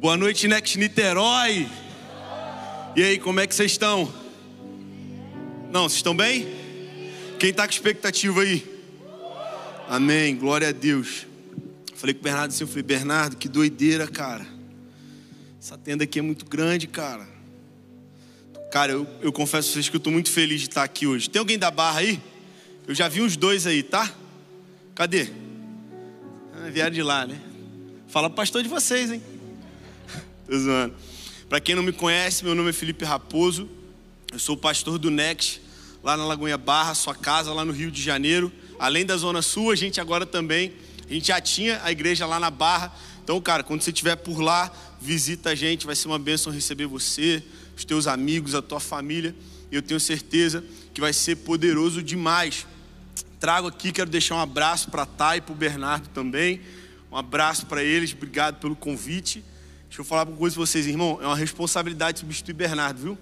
Boa noite, Next Niterói. E aí, como é que vocês estão? Não, vocês estão bem? Quem está com expectativa aí? Amém, glória a Deus. Falei com o Bernardo assim, eu falei, Bernardo, que doideira, cara. Essa tenda aqui é muito grande, cara. Cara, eu, eu confesso a vocês que eu estou muito feliz de estar aqui hoje. Tem alguém da barra aí? Eu já vi uns dois aí, tá? Cadê? Ah, vieram de lá, né? Fala pastor de vocês, hein? Tô zoando. Para quem não me conhece, meu nome é Felipe Raposo. Eu sou pastor do Next, lá na Lagoinha Barra, sua casa lá no Rio de Janeiro. Além da Zona Sul, a gente agora também, a gente já tinha a igreja lá na Barra. Então, cara, quando você estiver por lá, visita a gente, vai ser uma bênção receber você, os teus amigos, a tua família. Eu tenho certeza que vai ser poderoso demais. Trago aqui, quero deixar um abraço para a Thay e para o Bernardo também. Um abraço para eles, obrigado pelo convite. Deixa eu falar uma coisa para vocês, irmão. É uma responsabilidade substituir Bernardo, viu?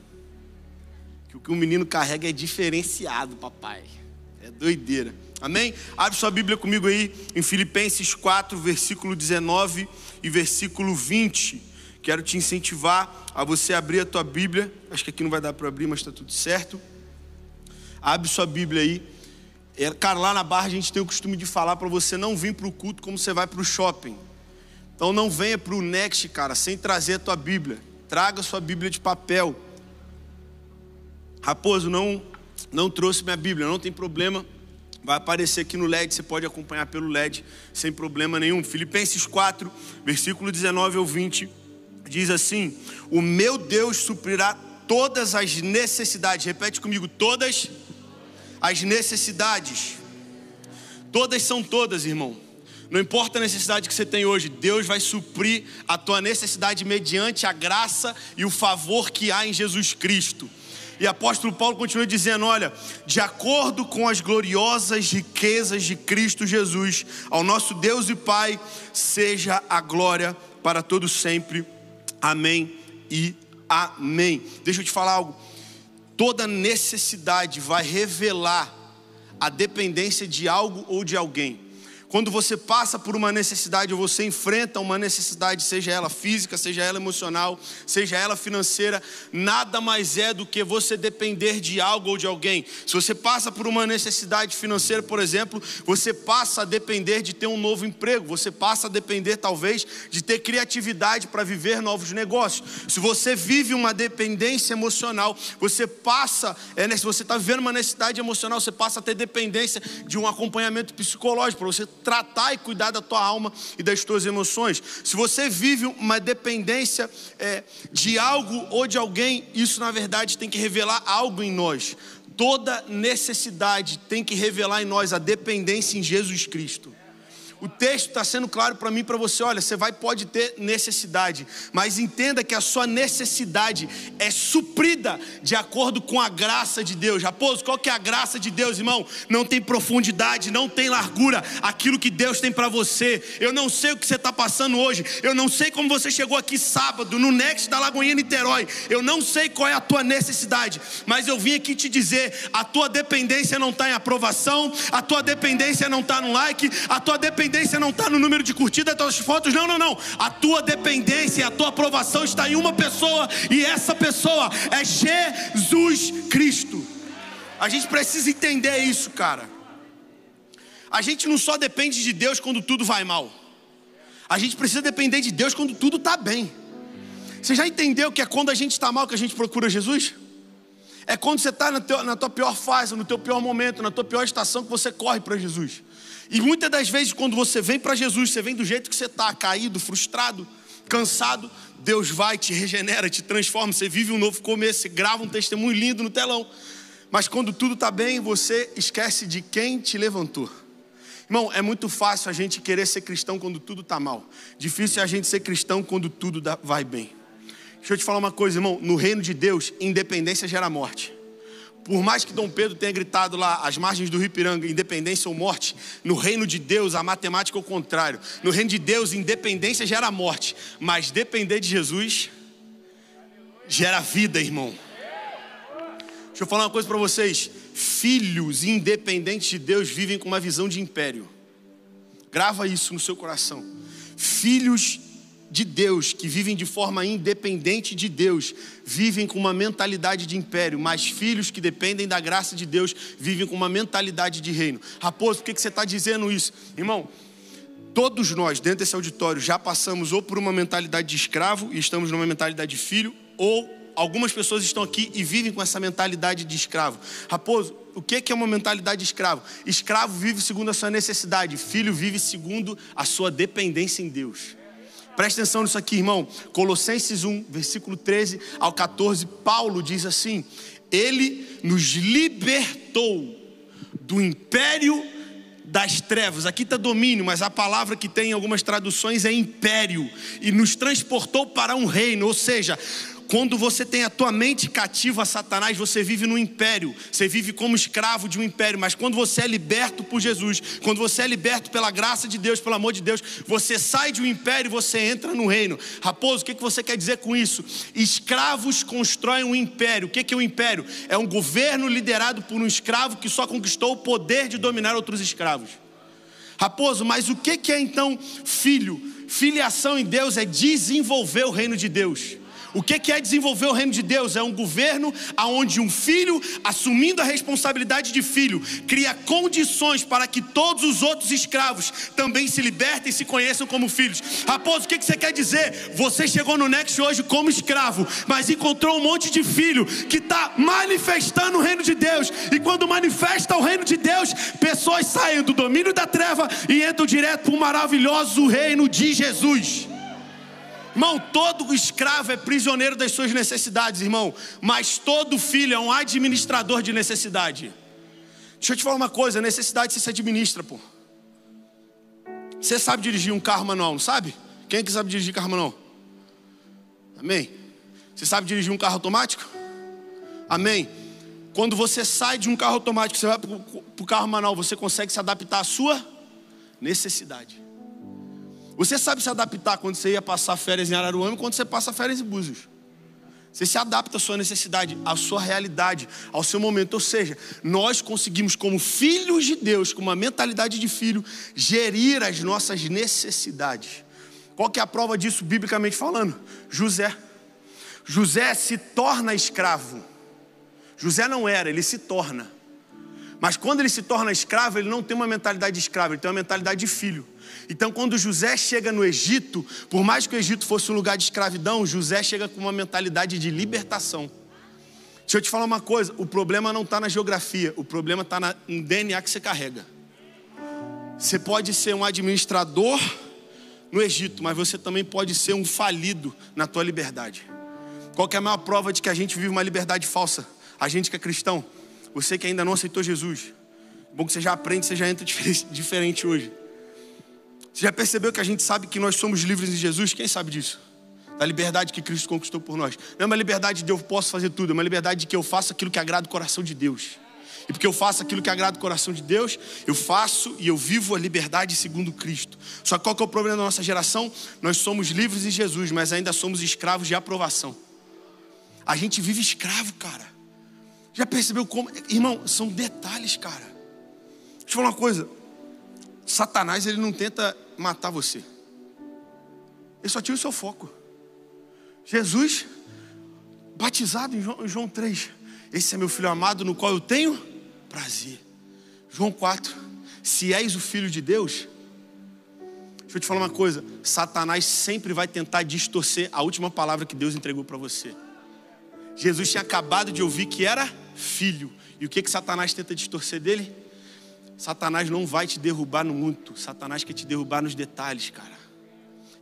Que o que o menino carrega é diferenciado, papai. É doideira. Amém? Abre sua Bíblia comigo aí em Filipenses 4, versículo 19 e versículo 20. Quero te incentivar a você abrir a tua Bíblia. Acho que aqui não vai dar para abrir, mas está tudo certo. Abre sua Bíblia aí. É, cara, lá na barra a gente tem o costume de falar para você não vir para o culto como você vai para o shopping. Então não venha para o Next, cara, sem trazer a tua Bíblia. Traga a sua Bíblia de papel. Raposo, não, não trouxe minha Bíblia, não tem problema. Vai aparecer aqui no LED, você pode acompanhar pelo LED sem problema nenhum. Filipenses 4, versículo 19 ao 20, diz assim: O meu Deus suprirá todas as necessidades. Repete comigo: todas as necessidades. Todas são todas, irmão não importa a necessidade que você tem hoje, Deus vai suprir a tua necessidade mediante a graça e o favor que há em Jesus Cristo. E apóstolo Paulo continua dizendo: olha, de acordo com as gloriosas riquezas de Cristo Jesus, ao nosso Deus e Pai, seja a glória para todos sempre. Amém e amém. Deixa eu te falar algo. Toda necessidade vai revelar a dependência de algo ou de alguém. Quando você passa por uma necessidade você enfrenta uma necessidade, seja ela física, seja ela emocional, seja ela financeira, nada mais é do que você depender de algo ou de alguém. Se você passa por uma necessidade financeira, por exemplo, você passa a depender de ter um novo emprego, você passa a depender talvez de ter criatividade para viver novos negócios. Se você vive uma dependência emocional, você passa, é, né, se você está vivendo uma necessidade emocional, você passa a ter dependência de um acompanhamento psicológico para você tratar e cuidar da tua alma e das tuas emoções. Se você vive uma dependência é, de algo ou de alguém, isso na verdade tem que revelar algo em nós. Toda necessidade tem que revelar em nós a dependência em Jesus Cristo. O texto está sendo claro para mim e para você. Olha, você vai pode ter necessidade, mas entenda que a sua necessidade é suprida de acordo com a graça de Deus. Raposo, qual que é a graça de Deus, irmão? Não tem profundidade, não tem largura. Aquilo que Deus tem para você. Eu não sei o que você está passando hoje. Eu não sei como você chegou aqui sábado no Next da Lagoinha Niterói. Eu não sei qual é a tua necessidade, mas eu vim aqui te dizer: a tua dependência não está em aprovação, a tua dependência não está no like, a tua dependência dependência não está no número de curtidas das tuas fotos, não, não, não. A tua dependência e a tua aprovação está em uma pessoa, e essa pessoa é Jesus Cristo. A gente precisa entender isso, cara. A gente não só depende de Deus quando tudo vai mal. A gente precisa depender de Deus quando tudo está bem. Você já entendeu que é quando a gente está mal que a gente procura Jesus? É quando você está na, tua pior fase, no teu pior momento, na tua pior estação que você corre para Jesus. E muitas das vezes, quando você vem para Jesus, você vem do jeito que você está, caído, frustrado, cansado, Deus vai, te regenera, te transforma, você vive um novo começo, você grava um testemunho lindo no telão. Mas quando tudo está bem, você esquece de quem te levantou. Irmão, é muito fácil a gente querer ser cristão quando tudo está mal. Difícil é a gente ser cristão quando tudo vai bem. Deixa eu te falar uma coisa, irmão. No reino de Deus, independência gera morte. Por mais que Dom Pedro tenha gritado lá às margens do Rio Piranga, independência ou morte, no reino de Deus a matemática é o contrário. No reino de Deus, independência gera morte, mas depender de Jesus gera vida, irmão. Deixa eu falar uma coisa para vocês: filhos independentes de Deus vivem com uma visão de império. Grava isso no seu coração. Filhos de Deus, que vivem de forma independente de Deus, vivem com uma mentalidade de império, mas filhos que dependem da graça de Deus vivem com uma mentalidade de reino. Raposo, por que você está dizendo isso? Irmão, todos nós, dentro desse auditório, já passamos ou por uma mentalidade de escravo e estamos numa mentalidade de filho, ou algumas pessoas estão aqui e vivem com essa mentalidade de escravo. Raposo, o que é uma mentalidade de escravo? Escravo vive segundo a sua necessidade, filho vive segundo a sua dependência em Deus. Preste atenção nisso aqui, irmão. Colossenses 1, versículo 13 ao 14, Paulo diz assim: Ele nos libertou do império das trevas. Aqui está domínio, mas a palavra que tem em algumas traduções é império. E nos transportou para um reino, ou seja, quando você tem a tua mente cativa a Satanás, você vive no império, você vive como escravo de um império, mas quando você é liberto por Jesus, quando você é liberto pela graça de Deus, pelo amor de Deus, você sai de um império e você entra no reino. Raposo, o que você quer dizer com isso? Escravos constroem um império. O que é um império? É um governo liderado por um escravo que só conquistou o poder de dominar outros escravos. Raposo, mas o que é então filho? Filiação em Deus é desenvolver o reino de Deus. O que é desenvolver o reino de Deus? É um governo onde um filho, assumindo a responsabilidade de filho, cria condições para que todos os outros escravos também se libertem e se conheçam como filhos. Raposo, o que você quer dizer? Você chegou no Next hoje como escravo, mas encontrou um monte de filho que está manifestando o reino de Deus. E quando manifesta o reino de Deus, pessoas saem do domínio da treva e entram direto para o maravilhoso reino de Jesus. Irmão, todo escravo é prisioneiro das suas necessidades, irmão. Mas todo filho é um administrador de necessidade. Deixa eu te falar uma coisa: necessidade você se administra, pô. Você sabe dirigir um carro manual, não sabe? Quem é que sabe dirigir carro manual? Amém? Você sabe dirigir um carro automático? Amém? Quando você sai de um carro automático, você vai para o carro manual, você consegue se adaptar à sua necessidade. Você sabe se adaptar quando você ia passar férias em Araruama e quando você passa férias em Búzios. Você se adapta à sua necessidade, à sua realidade, ao seu momento. Ou seja, nós conseguimos, como filhos de Deus, com uma mentalidade de filho, gerir as nossas necessidades. Qual que é a prova disso, biblicamente falando? José. José se torna escravo. José não era, ele se torna. Mas quando ele se torna escravo, ele não tem uma mentalidade de escravo, ele tem uma mentalidade de filho. Então, quando José chega no Egito, por mais que o Egito fosse um lugar de escravidão, José chega com uma mentalidade de libertação. Deixa eu te falar uma coisa: o problema não está na geografia, o problema está no DNA que você carrega. Você pode ser um administrador no Egito, mas você também pode ser um falido na tua liberdade. Qual é a maior prova de que a gente vive uma liberdade falsa? A gente que é cristão, você que ainda não aceitou Jesus. Bom que você já aprende, você já entra diferente hoje. Você já percebeu que a gente sabe que nós somos livres em Jesus? Quem sabe disso? Da liberdade que Cristo conquistou por nós. Não é uma liberdade de eu posso fazer tudo, é uma liberdade de que eu faço aquilo que agrada o coração de Deus. E porque eu faço aquilo que agrada o coração de Deus, eu faço e eu vivo a liberdade segundo Cristo. Só que qual que é o problema da nossa geração? Nós somos livres em Jesus, mas ainda somos escravos de aprovação. A gente vive escravo, cara. Já percebeu como? Irmão, são detalhes, cara. Deixa eu falar uma coisa. Satanás, ele não tenta matar você. Ele só tira o seu foco. Jesus, batizado em João, em João 3. Esse é meu filho amado no qual eu tenho prazer. João 4. Se és o filho de Deus, deixa eu te falar uma coisa: Satanás sempre vai tentar distorcer a última palavra que Deus entregou para você. Jesus tinha acabado de ouvir que era filho. E o que, que Satanás tenta distorcer dele? Satanás não vai te derrubar no muito, Satanás quer te derrubar nos detalhes, cara.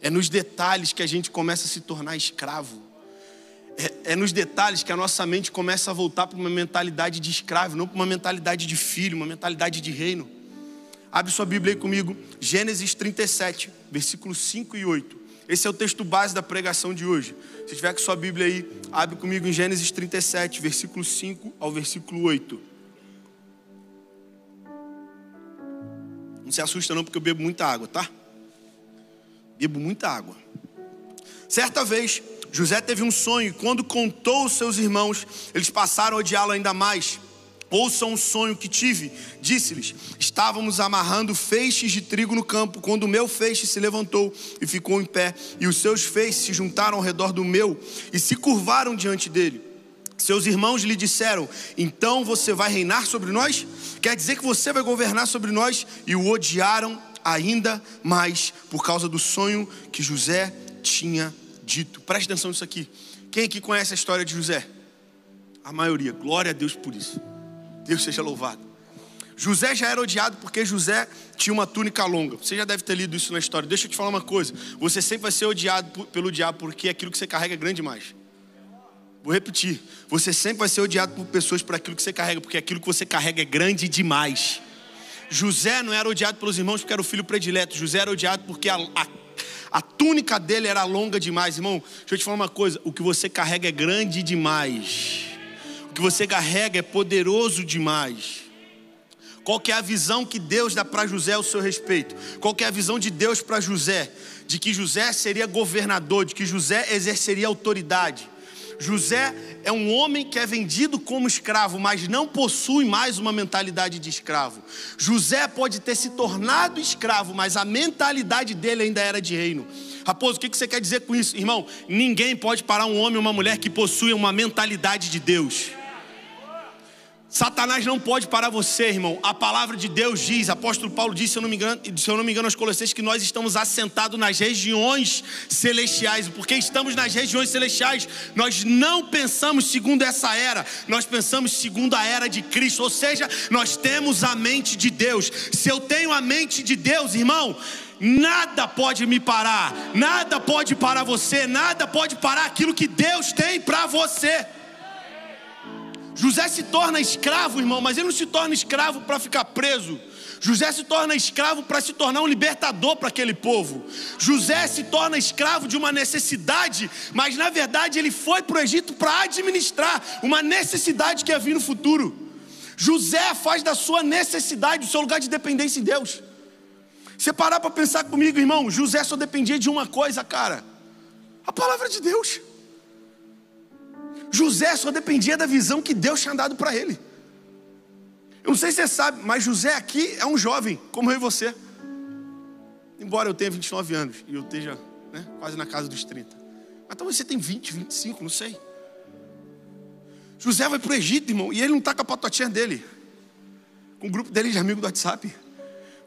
É nos detalhes que a gente começa a se tornar escravo. É, é nos detalhes que a nossa mente começa a voltar para uma mentalidade de escravo, não para uma mentalidade de filho, uma mentalidade de reino. Abre sua Bíblia aí comigo, Gênesis 37, versículos 5 e 8. Esse é o texto base da pregação de hoje. Se tiver com sua Bíblia aí, abre comigo em Gênesis 37, versículo 5 ao versículo 8. Não se assusta não, porque eu bebo muita água, tá? Bebo muita água. Certa vez, José teve um sonho e quando contou aos seus irmãos, eles passaram a odiá-lo ainda mais. Ouçam o sonho que tive. Disse-lhes: Estávamos amarrando feixes de trigo no campo, quando o meu feixe se levantou e ficou em pé, e os seus feixes se juntaram ao redor do meu e se curvaram diante dele. Seus irmãos lhe disseram: Então você vai reinar sobre nós? Quer dizer que você vai governar sobre nós? E o odiaram ainda mais por causa do sonho que José tinha dito. Preste atenção nisso aqui. Quem aqui conhece a história de José? A maioria. Glória a Deus por isso. Deus seja louvado. José já era odiado porque José tinha uma túnica longa. Você já deve ter lido isso na história. Deixa eu te falar uma coisa. Você sempre vai ser odiado pelo diabo porque aquilo que você carrega é grande demais. Vou repetir. Você sempre vai ser odiado por pessoas por aquilo que você carrega, porque aquilo que você carrega é grande demais. José não era odiado pelos irmãos porque era o filho predileto. José era odiado porque a, a, a túnica dele era longa demais. Irmão, deixa eu te falar uma coisa. O que você carrega é grande demais. O que você carrega é poderoso demais. Qual que é a visão que Deus dá para José ao seu respeito? Qual que é a visão de Deus para José? De que José seria governador, de que José exerceria autoridade. José é um homem que é vendido como escravo, mas não possui mais uma mentalidade de escravo. José pode ter se tornado escravo, mas a mentalidade dele ainda era de reino. Raposo, o que você quer dizer com isso, irmão? Ninguém pode parar um homem ou uma mulher que possui uma mentalidade de Deus. Satanás não pode parar você, irmão. A palavra de Deus diz, apóstolo Paulo disse, se eu não me engano, se eu não me engano aos Colossenses, que nós estamos assentados nas regiões celestiais. Porque estamos nas regiões celestiais, nós não pensamos segundo essa era, nós pensamos segundo a era de Cristo. Ou seja, nós temos a mente de Deus. Se eu tenho a mente de Deus, irmão, nada pode me parar, nada pode parar você, nada pode parar aquilo que Deus tem para você. José se torna escravo, irmão, mas ele não se torna escravo para ficar preso. José se torna escravo para se tornar um libertador para aquele povo. José se torna escravo de uma necessidade, mas na verdade ele foi para o Egito para administrar uma necessidade que ia vir no futuro. José faz da sua necessidade o seu lugar de dependência em Deus. Você parar para pensar comigo, irmão, José só dependia de uma coisa, cara: a palavra de Deus. José só dependia da visão que Deus tinha dado para ele. Eu não sei se você sabe, mas José aqui é um jovem, como eu e você. Embora eu tenha 29 anos e eu esteja né, quase na casa dos 30. Mas talvez você tenha 20, 25, não sei. José vai para o Egito, irmão, e ele não está com a patotinha dele. Com o grupo dele de amigos do WhatsApp.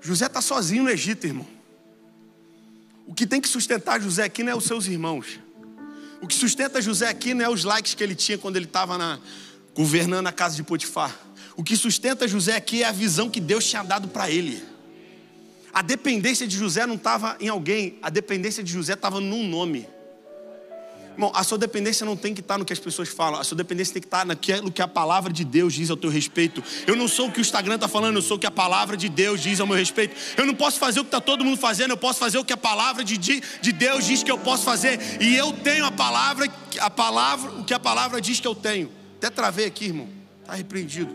José está sozinho no Egito, irmão. O que tem que sustentar José aqui não é os seus irmãos. O que sustenta José aqui não é os likes que ele tinha quando ele estava governando a casa de Potifar. O que sustenta José aqui é a visão que Deus tinha dado para ele. A dependência de José não estava em alguém, a dependência de José estava num nome. Irmão, a sua dependência não tem que estar no que as pessoas falam, a sua dependência tem que estar naquilo que a palavra de Deus diz ao teu respeito. Eu não sou o que o Instagram está falando, eu sou o que a palavra de Deus diz ao meu respeito. Eu não posso fazer o que está todo mundo fazendo, eu posso fazer o que a palavra de, de Deus diz que eu posso fazer. E eu tenho a palavra, a palavra, o que a palavra diz que eu tenho. Até travei aqui, irmão. Está repreendido.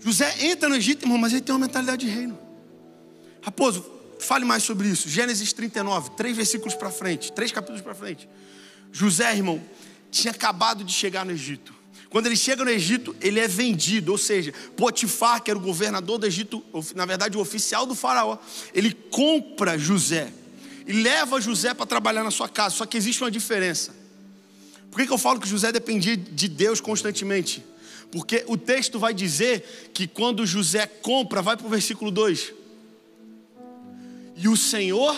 José entra no Egito, irmão, mas ele tem uma mentalidade de reino. Raposo, Fale mais sobre isso. Gênesis 39, três versículos para frente, três capítulos para frente. José, irmão, tinha acabado de chegar no Egito. Quando ele chega no Egito, ele é vendido, ou seja, Potifar, que era o governador do Egito, na verdade o oficial do faraó, ele compra José e leva José para trabalhar na sua casa. Só que existe uma diferença. Por que, que eu falo que José dependia de Deus constantemente? Porque o texto vai dizer que quando José compra, vai para o versículo 2 e o Senhor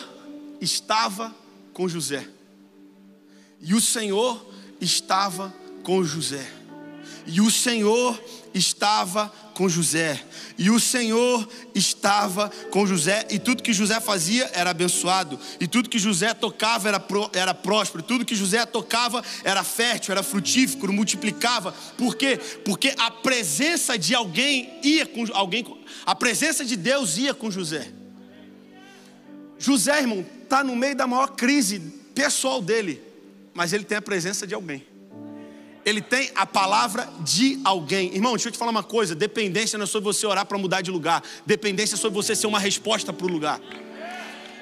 estava com José. E o Senhor estava com José. E o Senhor estava com José. E o Senhor estava com José. E tudo que José fazia era abençoado. E tudo que José tocava era, pro, era próspero. Tudo que José tocava era fértil, era frutífero, multiplicava. Por quê? Porque a presença de alguém ia com alguém. A presença de Deus ia com José. José, irmão, está no meio da maior crise pessoal dele, mas ele tem a presença de alguém. Ele tem a palavra de alguém. Irmão, deixa eu te falar uma coisa: dependência não é sobre você orar para mudar de lugar, dependência é sobre você ser uma resposta para o lugar.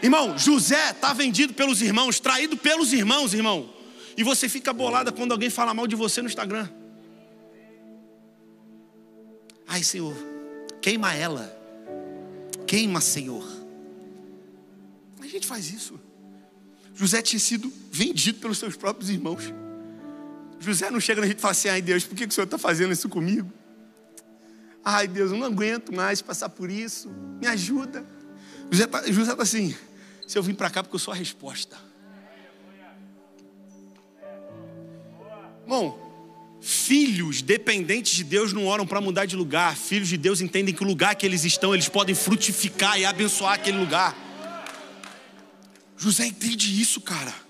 Irmão, José está vendido pelos irmãos, traído pelos irmãos, irmão. E você fica bolada quando alguém fala mal de você no Instagram. Ai, Senhor, queima ela. Queima, Senhor. Gente faz isso. José tinha sido vendido pelos seus próprios irmãos. José não chega na gente e fala assim: ai Deus, por que o Senhor está fazendo isso comigo? Ai Deus, eu não aguento mais passar por isso, me ajuda. José está tá assim: se eu vim para cá porque eu sou a resposta. Bom, filhos dependentes de Deus não oram para mudar de lugar. Filhos de Deus entendem que o lugar que eles estão, eles podem frutificar e abençoar aquele lugar. José entende isso, cara.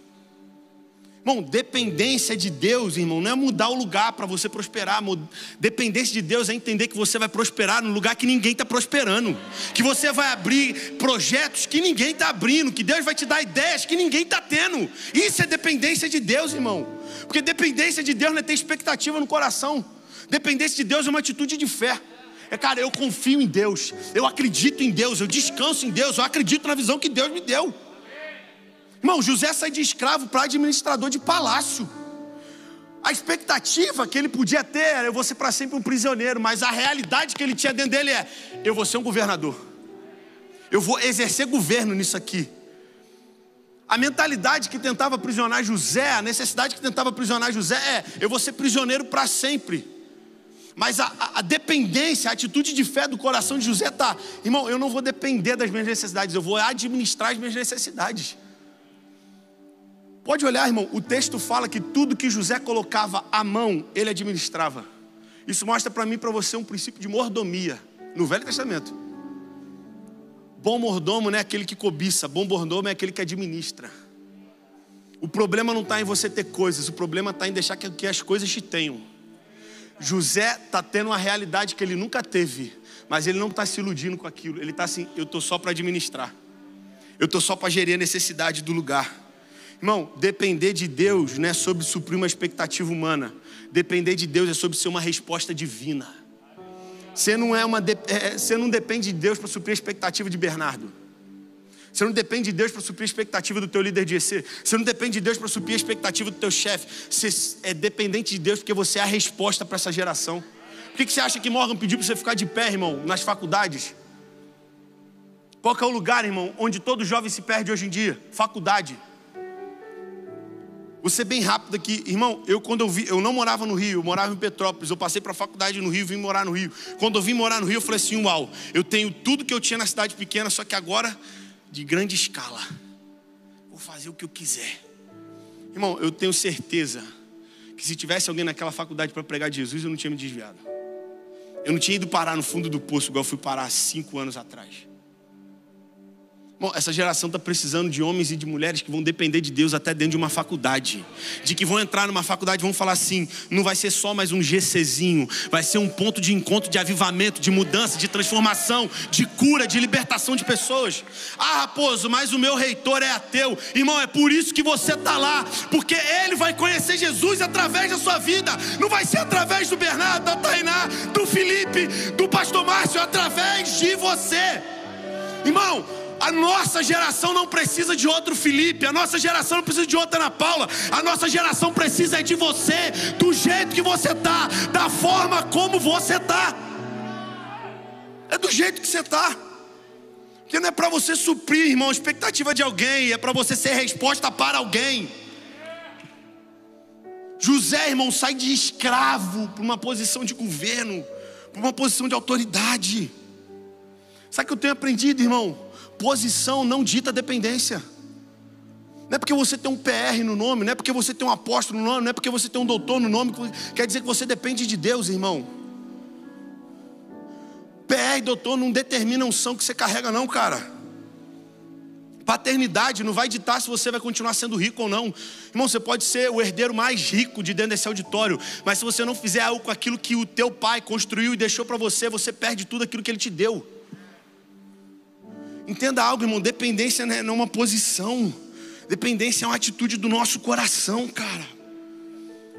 Irmão, dependência de Deus, irmão, não é mudar o lugar para você prosperar. Dependência de Deus é entender que você vai prosperar no lugar que ninguém está prosperando. Que você vai abrir projetos que ninguém está abrindo. Que Deus vai te dar ideias que ninguém está tendo. Isso é dependência de Deus, irmão. Porque dependência de Deus não é ter expectativa no coração. Dependência de Deus é uma atitude de fé. É, cara, eu confio em Deus. Eu acredito em Deus. Eu descanso em Deus. Eu acredito na visão que Deus me deu. Irmão, José sai de escravo para administrador de palácio. A expectativa que ele podia ter era eu vou ser para sempre um prisioneiro, mas a realidade que ele tinha dentro dele é: eu vou ser um governador. Eu vou exercer governo nisso aqui. A mentalidade que tentava aprisionar José, a necessidade que tentava aprisionar José é: eu vou ser prisioneiro para sempre. Mas a, a, dependência, a atitude de fé do coração de José está, irmão, eu não vou depender das minhas necessidades, eu vou administrar as minhas necessidades. Pode olhar, irmão, o texto fala que tudo que José colocava à mão, ele administrava. Isso mostra para mim para você um princípio de mordomia no Velho Testamento. Bom mordomo não é aquele que cobiça, bom mordomo é aquele que administra. O problema não está em você ter coisas, o problema está em deixar que, que as coisas te tenham. José está tendo uma realidade que ele nunca teve, mas ele não está se iludindo com aquilo. Ele está assim: eu estou só para administrar, eu estou só para gerir a necessidade do lugar. Irmão, depender de Deus não é sobre suprir uma expectativa humana. Depender de Deus é sobre ser uma resposta divina. Você não, é uma, é, você não depende de Deus para suprir a expectativa de Bernardo. Você não depende de Deus para suprir a expectativa do teu líder de EC. Você não depende de Deus para suprir a expectativa do teu chefe. Você é dependente de Deus porque você é a resposta para essa geração. Por que, que você acha que Morgan pediu para você ficar de pé, irmão, nas faculdades? Qual é o lugar, irmão, onde todo jovem se perde hoje em dia? Faculdade. Vou ser bem rápido aqui, irmão. Eu quando eu vi, eu não morava no Rio, eu morava em Petrópolis. Eu passei para a faculdade no Rio, vim morar no Rio. Quando eu vim morar no Rio, eu falei assim: "Uau, eu tenho tudo que eu tinha na cidade pequena, só que agora de grande escala. Vou fazer o que eu quiser." Irmão, eu tenho certeza que se tivesse alguém naquela faculdade para pregar de Jesus, eu não tinha me desviado. Eu não tinha ido parar no fundo do poço igual eu fui parar cinco anos atrás. Bom, essa geração está precisando de homens e de mulheres que vão depender de Deus até dentro de uma faculdade. De que vão entrar numa faculdade e vão falar assim: não vai ser só mais um GCzinho, vai ser um ponto de encontro, de avivamento, de mudança, de transformação, de cura, de libertação de pessoas. Ah, Raposo, mas o meu reitor é ateu. Irmão, é por isso que você está lá, porque ele vai conhecer Jesus através da sua vida. Não vai ser através do Bernardo, da Tainá, do Felipe, do pastor Márcio, é através de você. Irmão, a nossa geração não precisa de outro Felipe, a nossa geração não precisa de outra Ana Paula, a nossa geração precisa de você, do jeito que você está, da forma como você está. É do jeito que você está. Porque não é para você suprir, irmão, a expectativa de alguém, é para você ser resposta para alguém. José, irmão, sai de escravo para uma posição de governo, para uma posição de autoridade. Sabe o que eu tenho aprendido, irmão? Posição não dita dependência. Não é porque você tem um PR no nome, não é porque você tem um apóstolo no nome, não é porque você tem um doutor no nome, quer dizer que você depende de Deus, irmão. PR e doutor não determina a unção que você carrega, não, cara. Paternidade não vai ditar se você vai continuar sendo rico ou não. Irmão, você pode ser o herdeiro mais rico de dentro desse auditório, mas se você não fizer algo com aquilo que o teu pai construiu e deixou para você, você perde tudo aquilo que ele te deu. Entenda algo, irmão: dependência não é uma posição, dependência é uma atitude do nosso coração, cara.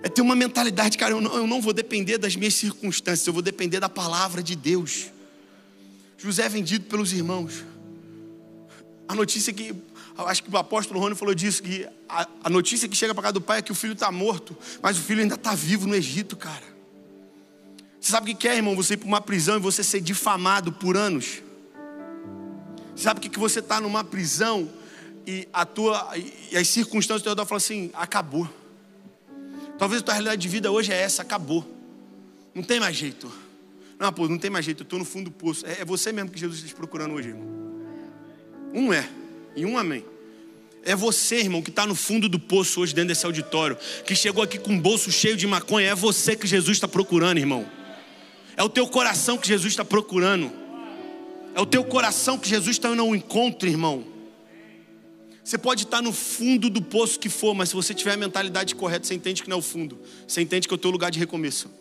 É ter uma mentalidade, cara, eu não, eu não vou depender das minhas circunstâncias, eu vou depender da palavra de Deus. José é vendido pelos irmãos. A notícia que, acho que o apóstolo Rony falou disso, que a, a notícia que chega para casa do pai é que o filho está morto, mas o filho ainda está vivo no Egito, cara. Você sabe o que é, irmão? Você ir para uma prisão e você ser difamado por anos. Sabe o que você está numa prisão e a tua e as circunstâncias do teu redor falam assim, acabou. Talvez a tua realidade de vida hoje é essa, acabou. Não tem mais jeito. Não, pô, não tem mais jeito, eu estou no fundo do poço. É, é você mesmo que Jesus está te procurando hoje, irmão. Um é, e um amém. É você, irmão, que está no fundo do poço hoje dentro desse auditório, que chegou aqui com um bolso cheio de maconha. É você que Jesus está procurando, irmão. É o teu coração que Jesus está procurando. É o teu coração que Jesus está no encontro, irmão. Você pode estar no fundo do poço que for, mas se você tiver a mentalidade correta, você entende que não é o fundo. Você entende que é o teu lugar de recomeço.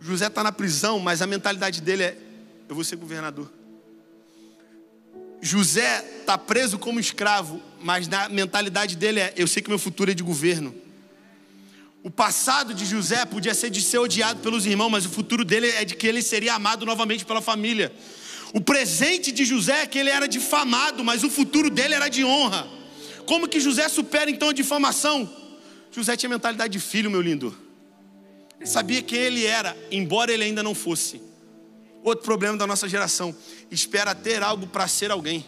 José está na prisão, mas a mentalidade dele é: eu vou ser governador. José está preso como escravo, mas na mentalidade dele é: eu sei que meu futuro é de governo. O passado de José podia ser de ser odiado pelos irmãos, mas o futuro dele é de que ele seria amado novamente pela família. O presente de José é que ele era difamado, mas o futuro dele era de honra. Como que José supera então a difamação? José tinha mentalidade de filho, meu lindo. Sabia quem ele era, embora ele ainda não fosse. Outro problema da nossa geração: espera ter algo para ser alguém.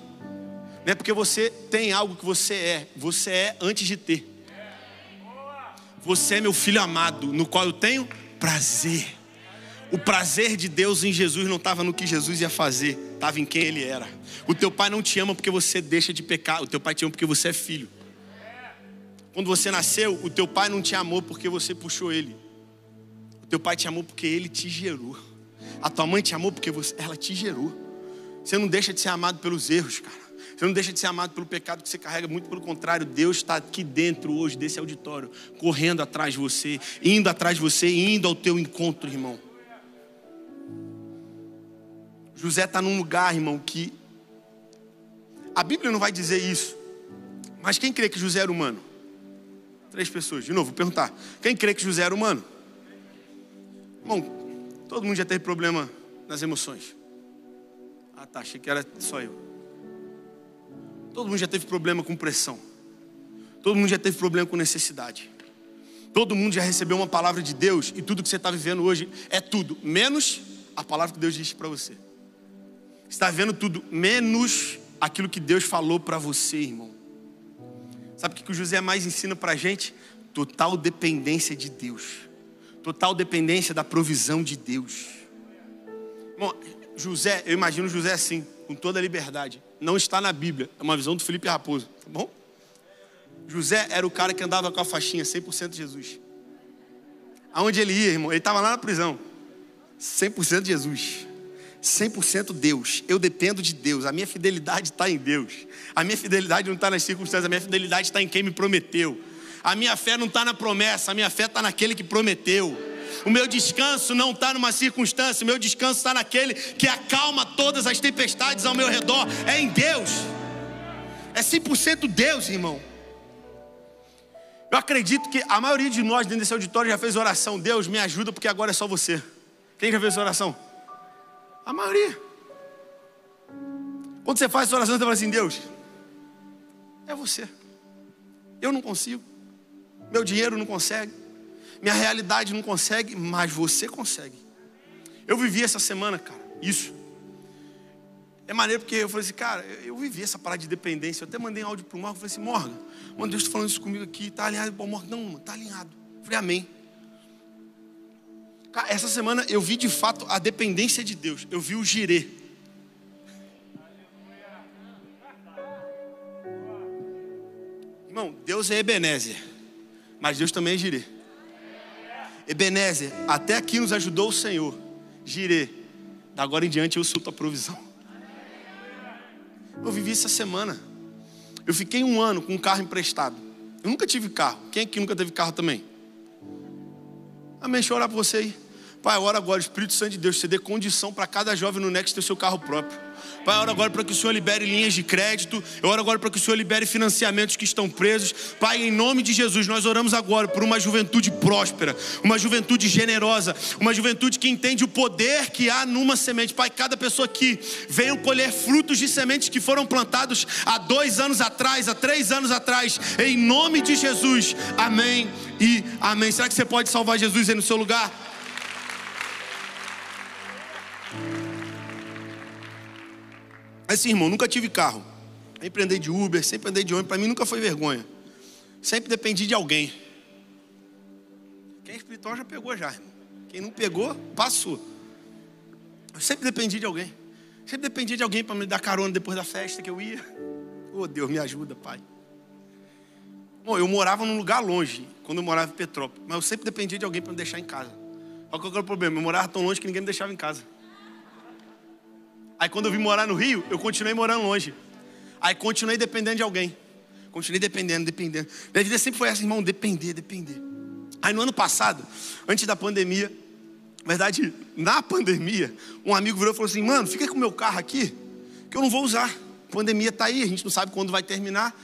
Não é porque você tem algo que você é, você é antes de ter. Você é meu filho amado, no qual eu tenho prazer. O prazer de Deus em Jesus não estava no que Jesus ia fazer, estava em quem Ele era. O teu pai não te ama porque você deixa de pecar, o teu pai te ama porque você é filho. Quando você nasceu, o teu pai não te amou porque você puxou ele. O teu pai te amou porque ele te gerou. A tua mãe te amou porque você, ela te gerou. Você não deixa de ser amado pelos erros, cara. Você não deixa de ser amado pelo pecado que você carrega, muito pelo contrário, Deus está aqui dentro hoje desse auditório, correndo atrás de você, indo atrás de você, indo ao teu encontro, irmão. José está num lugar, irmão, que a Bíblia não vai dizer isso, mas quem crê que José era humano? Três pessoas, de novo, vou perguntar: quem crê que José era humano? Irmão, todo mundo já teve problema nas emoções. Ah, tá, achei que era só eu. Todo mundo já teve problema com pressão. Todo mundo já teve problema com necessidade. Todo mundo já recebeu uma palavra de Deus e tudo que você está vivendo hoje é tudo, menos a palavra que Deus disse para você. Está vendo tudo, menos aquilo que Deus falou para você, irmão. Sabe o que o José mais ensina para a gente? Total dependência de Deus. Total dependência da provisão de Deus. Irmão, José, eu imagino José assim, com toda a liberdade não está na Bíblia, é uma visão do Felipe Raposo, tá bom? José era o cara que andava com a faixinha 100% Jesus. Aonde ele ia, irmão? Ele estava lá na prisão. 100% Jesus. 100% Deus. Eu dependo de Deus. A minha fidelidade está em Deus. A minha fidelidade não está nas circunstâncias. A minha fidelidade está em quem me prometeu. A minha fé não está na promessa. A minha fé está naquele que prometeu. O meu descanso não está numa circunstância, o meu descanso está naquele que acalma todas as tempestades ao meu redor. É em Deus. É 100% Deus, irmão. Eu acredito que a maioria de nós dentro desse auditório já fez oração. Deus, me ajuda porque agora é só você. Quem já fez essa oração? A maioria. Quando você faz essa oração, você fala assim: Deus, é você. Eu não consigo. Meu dinheiro não consegue minha realidade não consegue, mas você consegue. Eu vivi essa semana, cara, isso. É maneiro porque eu falei assim, cara, eu vivi essa parada de dependência. Eu até mandei um áudio pro Morgan, falei assim, Morgan, mano, Deus está falando isso comigo aqui, tá alinhado? Pô, Morgan, não, mano, tá alinhado. Eu falei, amém. Cara, essa semana eu vi de fato a dependência de Deus. Eu vi o girê. Irmão, Deus é Ebenezer, mas Deus também é girê. Ebenezer, até aqui nos ajudou o Senhor. Girê, da agora em diante eu sou tua provisão. Eu vivi essa semana. Eu fiquei um ano com um carro emprestado. Eu nunca tive carro. Quem aqui nunca teve carro também? Amém, deixa eu orar por você aí. Pai, ora agora, Espírito Santo de Deus, você dê condição para cada jovem no Next ter seu carro próprio. Pai, eu oro agora para que o Senhor libere linhas de crédito. Eu oro agora para que o Senhor libere financiamentos que estão presos. Pai, em nome de Jesus, nós oramos agora por uma juventude próspera, uma juventude generosa, uma juventude que entende o poder que há numa semente. Pai, cada pessoa aqui venha colher frutos de sementes que foram plantados há dois anos atrás, há três anos atrás. Em nome de Jesus. Amém e amém. Será que você pode salvar Jesus aí no seu lugar? Assim, irmão, nunca tive carro. Sempre andei de Uber, sempre andei de ônibus. Para mim nunca foi vergonha. Sempre dependi de alguém. Quem é espiritual já pegou já, irmão. Quem não pegou, passou. Eu sempre dependi de alguém. Sempre dependia de alguém para me dar carona depois da festa que eu ia. Oh, Deus, me ajuda, Pai. Bom, eu morava num lugar longe, quando eu morava em Petrópolis. Mas eu sempre dependia de alguém para me deixar em casa. Qual era o problema? Eu morava tão longe que ninguém me deixava em casa. Aí quando eu vim morar no Rio, eu continuei morando longe. Aí continuei dependendo de alguém. Continuei dependendo, dependendo. Minha vida sempre foi essa, irmão, depender, depender. Aí no ano passado, antes da pandemia, na verdade, na pandemia, um amigo virou e falou assim: Mano, fica com o meu carro aqui, que eu não vou usar. A pandemia está aí, a gente não sabe quando vai terminar.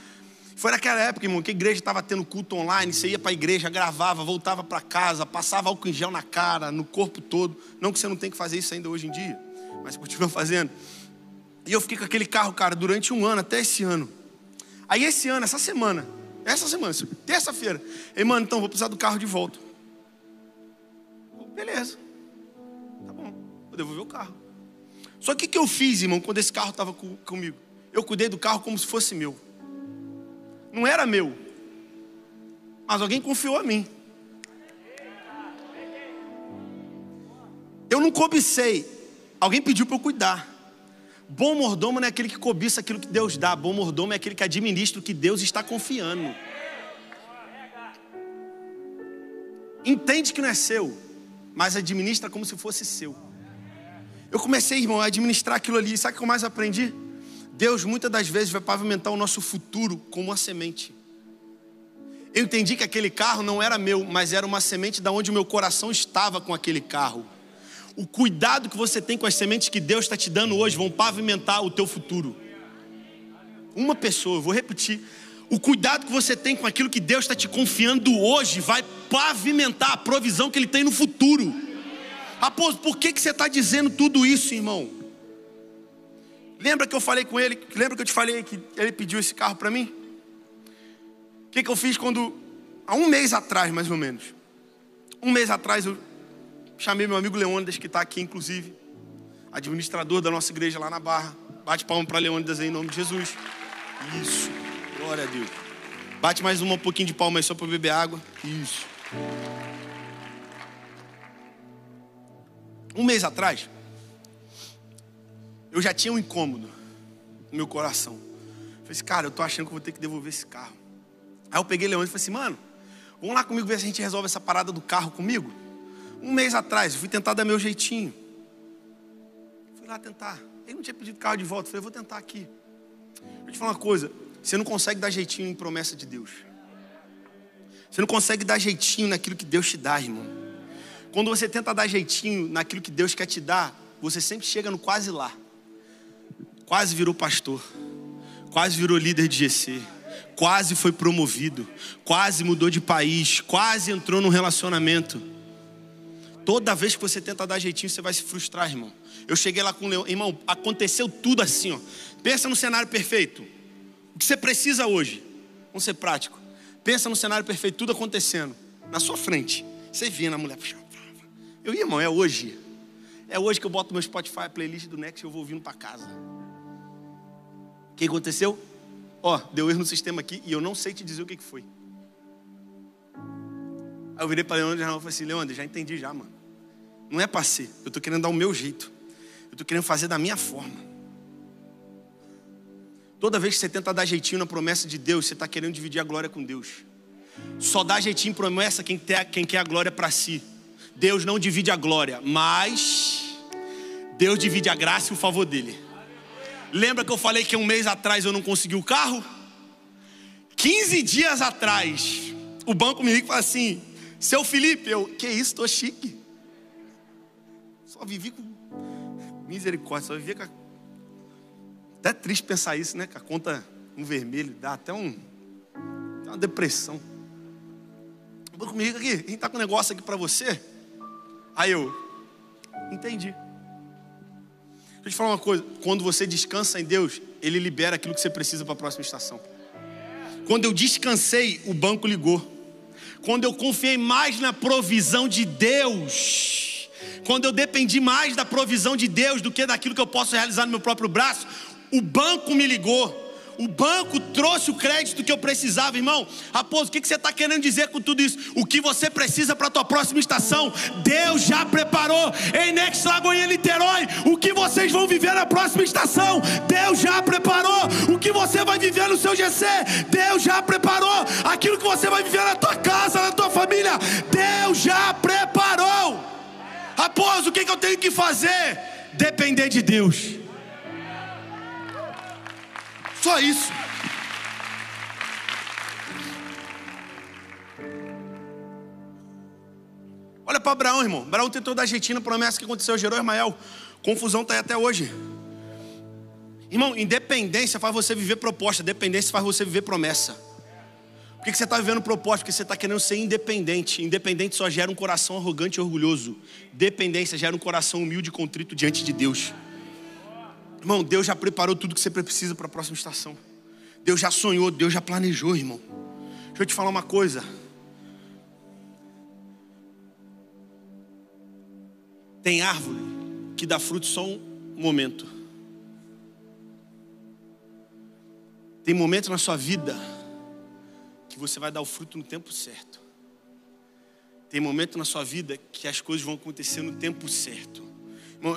Foi naquela época, irmão, que a igreja estava tendo culto online, você ia para a igreja, gravava, voltava para casa, passava álcool em gel na cara, no corpo todo. Não que você não tenha que fazer isso ainda hoje em dia mas continua fazendo. E eu fiquei com aquele carro, cara, durante um ano, até esse ano. Aí esse ano, essa semana, essa semana, terça-feira, ei, mano, então vou precisar do carro de volta. Beleza, tá bom, vou devolver o carro. Só que o que eu fiz, irmão, quando esse carro estava comigo? Eu cuidei do carro como se fosse meu. Não era meu, mas alguém confiou a mim. Eu não cobicei, Alguém pediu para eu cuidar. Bom mordomo não é aquele que cobiça aquilo que Deus dá. Bom mordomo é aquele que administra o que Deus está confiando. Entende que não é seu, mas administra como se fosse seu. Eu comecei, irmão, a administrar aquilo ali. Sabe o que eu mais aprendi? Deus muitas das vezes vai pavimentar o nosso futuro como uma semente. Eu entendi que aquele carro não era meu, mas era uma semente da onde o meu coração estava com aquele carro o cuidado que você tem com as sementes que Deus está te dando hoje vão pavimentar o teu futuro. Uma pessoa, eu vou repetir. O cuidado que você tem com aquilo que Deus está te confiando hoje vai pavimentar a provisão que Ele tem no futuro. Após, por que, que você está dizendo tudo isso, irmão? Lembra que eu falei com ele? Lembra que eu te falei que ele pediu esse carro para mim? O que, que eu fiz quando, há um mês atrás, mais ou menos, um mês atrás eu Chamei meu amigo Leônidas, que está aqui, inclusive, administrador da nossa igreja lá na Barra. Bate palma para Leônidas aí, em nome de Jesus. Isso, glória a Deus. Bate mais uma, um pouquinho de palma aí só para beber água. Isso. Um mês atrás, eu já tinha um incômodo no meu coração. Eu falei assim, cara, eu tô achando que vou ter que devolver esse carro. Aí eu peguei Leônidas e falei assim, mano, vamos lá comigo ver se a gente resolve essa parada do carro comigo. Um mês atrás, eu fui tentar dar meu jeitinho. Fui lá tentar. Ele não tinha pedido carro de volta. Eu falei, vou tentar aqui. Vou te falar uma coisa. Você não consegue dar jeitinho em promessa de Deus. Você não consegue dar jeitinho naquilo que Deus te dá, irmão. Quando você tenta dar jeitinho naquilo que Deus quer te dar, você sempre chega no quase lá. Quase virou pastor. Quase virou líder de GC. Quase foi promovido. Quase mudou de país. Quase entrou num relacionamento Toda vez que você tenta dar jeitinho, você vai se frustrar, irmão. Eu cheguei lá com o Leão, irmão, aconteceu tudo assim, ó. Pensa no cenário perfeito. O que você precisa hoje? Vamos ser prático. Pensa no cenário perfeito, tudo acontecendo. Na sua frente. Você via na mulher. Eu ia, irmão, é hoje. É hoje que eu boto meu Spotify, playlist do Next e eu vou ouvindo para casa. O que aconteceu? Ó, deu erro no sistema aqui e eu não sei te dizer o que foi. Aí eu virei para Leandro e falei assim, Leandro, já entendi já, mano. Não é para ser. Eu estou querendo dar o meu jeito. Eu estou querendo fazer da minha forma. Toda vez que você tenta dar jeitinho na promessa de Deus, você está querendo dividir a glória com Deus. Só dá jeitinho em promessa quem, quem quer a glória para si. Deus não divide a glória, mas Deus divide a graça e o favor dele. Lembra que eu falei que um mês atrás eu não consegui o carro? 15 dias atrás, o banco me liga e fala assim: Seu Felipe, eu, que isso, tô chique. Só vivi com misericórdia, só vivia com. A... Até triste pensar isso, né? Com a conta no vermelho, dá até um. Dá uma depressão. Comigo aqui, a gente tá com um negócio aqui para você. Aí eu, entendi. Deixa eu te falar uma coisa: quando você descansa em Deus, Ele libera aquilo que você precisa para a próxima estação. Quando eu descansei, o banco ligou. Quando eu confiei mais na provisão de Deus, quando eu dependi mais da provisão de Deus do que daquilo que eu posso realizar no meu próprio braço, o banco me ligou. O banco trouxe o crédito que eu precisava, irmão. Raposo, o que você está querendo dizer com tudo isso? O que você precisa para a tua próxima estação, Deus já preparou. Em Next Lagoinha Niterói, o que vocês vão viver na próxima estação, Deus já preparou. O que você vai viver no seu GC, Deus já preparou. Aquilo que você vai viver na tua casa, na tua família, Deus já preparou. Raposo, o que eu tenho que fazer? Depender de Deus. Só isso. Olha para Abraão, irmão. Abraão tentou dar jeitinho na promessa que aconteceu, gerou Ismael. Confusão está aí até hoje. Irmão, independência faz você viver proposta, dependência faz você viver promessa. Por que você está vivendo proposta? Porque você está querendo ser independente. Independente só gera um coração arrogante e orgulhoso. Dependência gera um coração humilde e contrito diante de Deus. Irmão, Deus já preparou tudo que você precisa para a próxima estação. Deus já sonhou, Deus já planejou, irmão. Deixa eu te falar uma coisa. Tem árvore que dá fruto só um momento. Tem momentos na sua vida que você vai dar o fruto no tempo certo. Tem momento na sua vida que as coisas vão acontecer no tempo certo.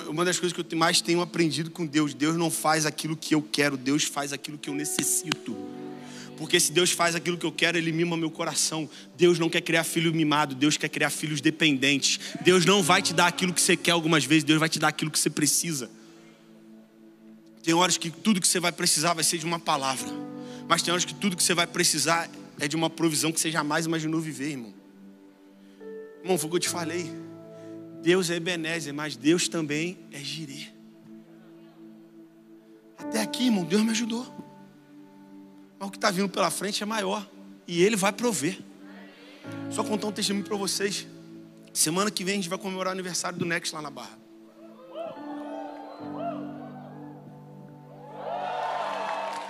Uma das coisas que eu mais tenho aprendido com Deus, Deus não faz aquilo que eu quero, Deus faz aquilo que eu necessito. Porque se Deus faz aquilo que eu quero, Ele mima meu coração. Deus não quer criar filho mimado, Deus quer criar filhos dependentes. Deus não vai te dar aquilo que você quer algumas vezes, Deus vai te dar aquilo que você precisa. Tem horas que tudo que você vai precisar vai ser de uma palavra, mas tem horas que tudo que você vai precisar é de uma provisão que você jamais imaginou viver, irmão. Irmão, foi o que eu te falei. Deus é Ebenezer, mas Deus também é Jirê. Até aqui, irmão, Deus me ajudou. Mas o que está vindo pela frente é maior. E Ele vai prover. Só contar um testemunho para vocês. Semana que vem a gente vai comemorar o aniversário do Next lá na Barra.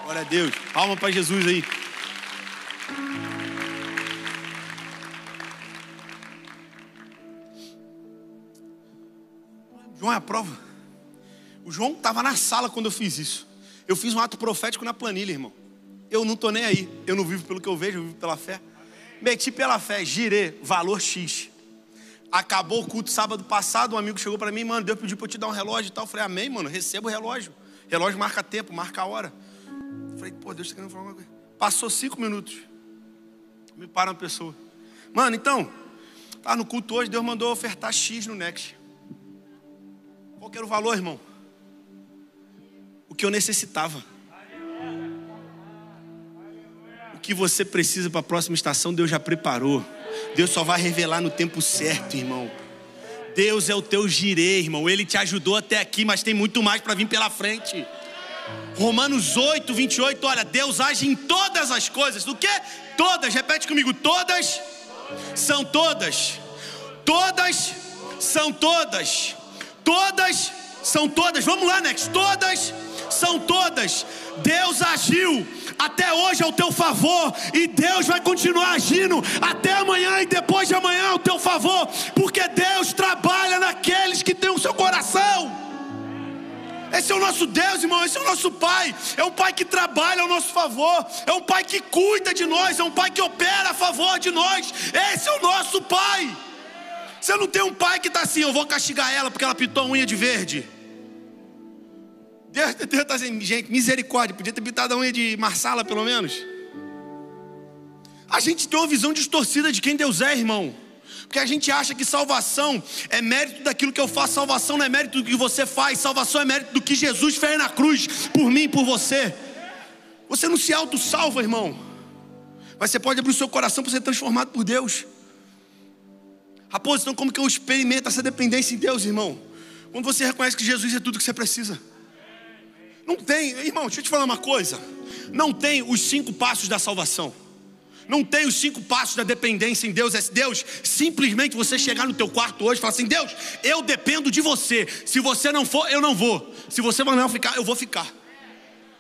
Glória a Deus. Palma para Jesus aí. João é a prova. O João estava na sala quando eu fiz isso. Eu fiz um ato profético na planilha, irmão. Eu não estou nem aí. Eu não vivo pelo que eu vejo, eu vivo pela fé. Meti pela fé, girei, valor X. Acabou o culto sábado passado, um amigo chegou para mim, mano, Deus pediu para eu te dar um relógio e tal. Eu falei, amém, mano, recebo o relógio. Relógio marca tempo, marca a hora. Eu falei, pô, Deus está querendo falar uma coisa. Passou cinco minutos. Me para uma pessoa. Mano, então, tá no culto hoje, Deus mandou ofertar X no Next. Qual era o valor, irmão? O que eu necessitava. O que você precisa para a próxima estação, Deus já preparou. Deus só vai revelar no tempo certo, irmão. Deus é o teu girê, irmão. Ele te ajudou até aqui, mas tem muito mais para vir pela frente. Romanos 8, 28, olha, Deus age em todas as coisas. Do que? Todas, repete comigo, todas são todas. Todas são todas. Todas são todas. Vamos lá, Nex. Todas são todas. Deus agiu até hoje ao teu favor e Deus vai continuar agindo até amanhã e depois de amanhã ao teu favor, porque Deus trabalha naqueles que têm o seu coração. Esse é o nosso Deus, irmão. Esse é o nosso Pai. É um Pai que trabalha ao nosso favor. É um Pai que cuida de nós. É um Pai que opera a favor de nós. Esse é o nosso Pai. Você não tem um pai que está assim, eu vou castigar ela porque ela pintou a unha de verde. Deus está assim, gente, misericórdia, podia ter pintado a unha de marsala pelo menos. A gente tem uma visão distorcida de quem Deus é, irmão. Porque a gente acha que salvação é mérito daquilo que eu faço, salvação não é mérito do que você faz, salvação é mérito do que Jesus fez na cruz, por mim e por você. Você não se auto-salva, irmão. Mas você pode abrir o seu coração para ser transformado por Deus. Raposo, então como que eu experimento essa dependência em Deus, irmão? Quando você reconhece que Jesus é tudo que você precisa. Não tem, irmão, deixa eu te falar uma coisa. Não tem os cinco passos da salvação. Não tem os cinco passos da dependência em Deus. É Deus, simplesmente você chegar no teu quarto hoje e falar assim: Deus, eu dependo de você. Se você não for, eu não vou. Se você não ficar, eu vou ficar.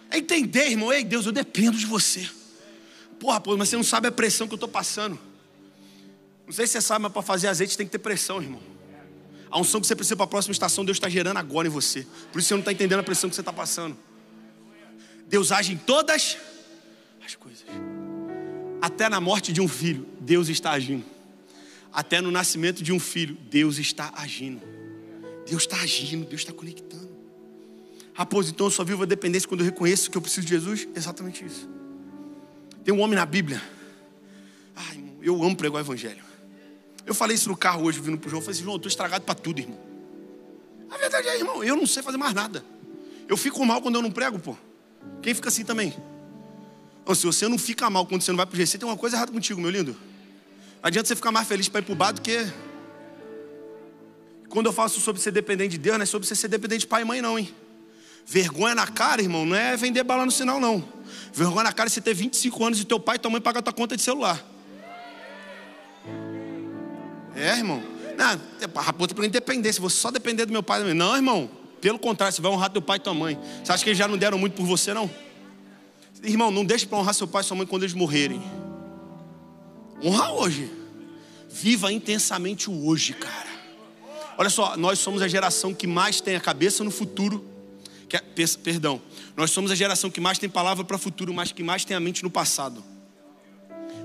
É entender, irmão, ei, Deus, eu dependo de você. Porra, pô, mas você não sabe a pressão que eu estou passando. Não sei se você sabe, mas para fazer azeite tem que ter pressão, irmão. A unção que você precisa para a próxima estação, Deus está gerando agora em você. Por isso você não está entendendo a pressão que você está passando. Deus age em todas as coisas. Até na morte de um filho, Deus está agindo. Até no nascimento de um filho, Deus está agindo. Deus está agindo, Deus está conectando. Raposo, então eu só vivo a dependência quando eu reconheço que eu preciso de Jesus? Exatamente isso. Tem um homem na Bíblia. Ai, eu amo pregar o Evangelho. Eu falei isso no carro hoje, vindo pro João. Eu falei assim, João, eu estou estragado para tudo, irmão. A verdade é, irmão, eu não sei fazer mais nada. Eu fico mal quando eu não prego, pô. Quem fica assim também? Se você não fica mal quando você não vai pro GC, tem uma coisa errada contigo, meu lindo. Adianta você ficar mais feliz para ir pro bar do que. Quando eu faço sobre ser dependente de Deus, não é sobre você ser dependente de pai e mãe, não, hein? Vergonha na cara, irmão, não é vender bala no sinal, não. Vergonha na cara é você ter 25 anos e teu pai e tua mãe pagam a tua conta de celular. É, irmão. Não, a raposa pela independência, vou só depender do meu pai Não, irmão. Pelo contrário, você vai honrar teu pai e tua mãe. Você acha que eles já não deram muito por você, não? Irmão, não deixe para honrar seu pai e sua mãe quando eles morrerem. Honra hoje. Viva intensamente o hoje, cara. Olha só, nós somos a geração que mais tem a cabeça no futuro. Que é, perdão, nós somos a geração que mais tem palavra para o futuro, mas que mais tem a mente no passado.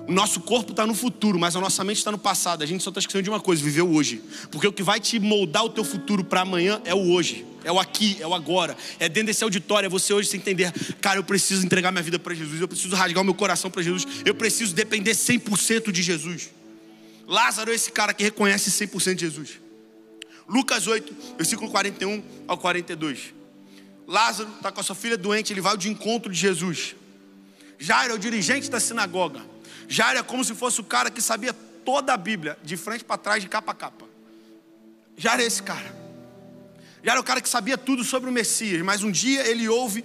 O nosso corpo está no futuro, mas a nossa mente está no passado. A gente só está esquecendo de uma coisa: viver hoje. Porque o que vai te moldar o teu futuro para amanhã é o hoje, é o aqui, é o agora. É dentro desse auditório, é você hoje se entender: cara, eu preciso entregar minha vida para Jesus, eu preciso rasgar o meu coração para Jesus, eu preciso depender 100% de Jesus. Lázaro é esse cara que reconhece 100% de Jesus. Lucas 8, versículo 41 ao 42. Lázaro está com a sua filha doente, ele vai ao encontro de Jesus. Jairo é o dirigente da sinagoga. Jairo é como se fosse o cara que sabia toda a Bíblia, de frente para trás, de capa a capa. Jairo é esse cara. Jairo é o cara que sabia tudo sobre o Messias, mas um dia ele ouve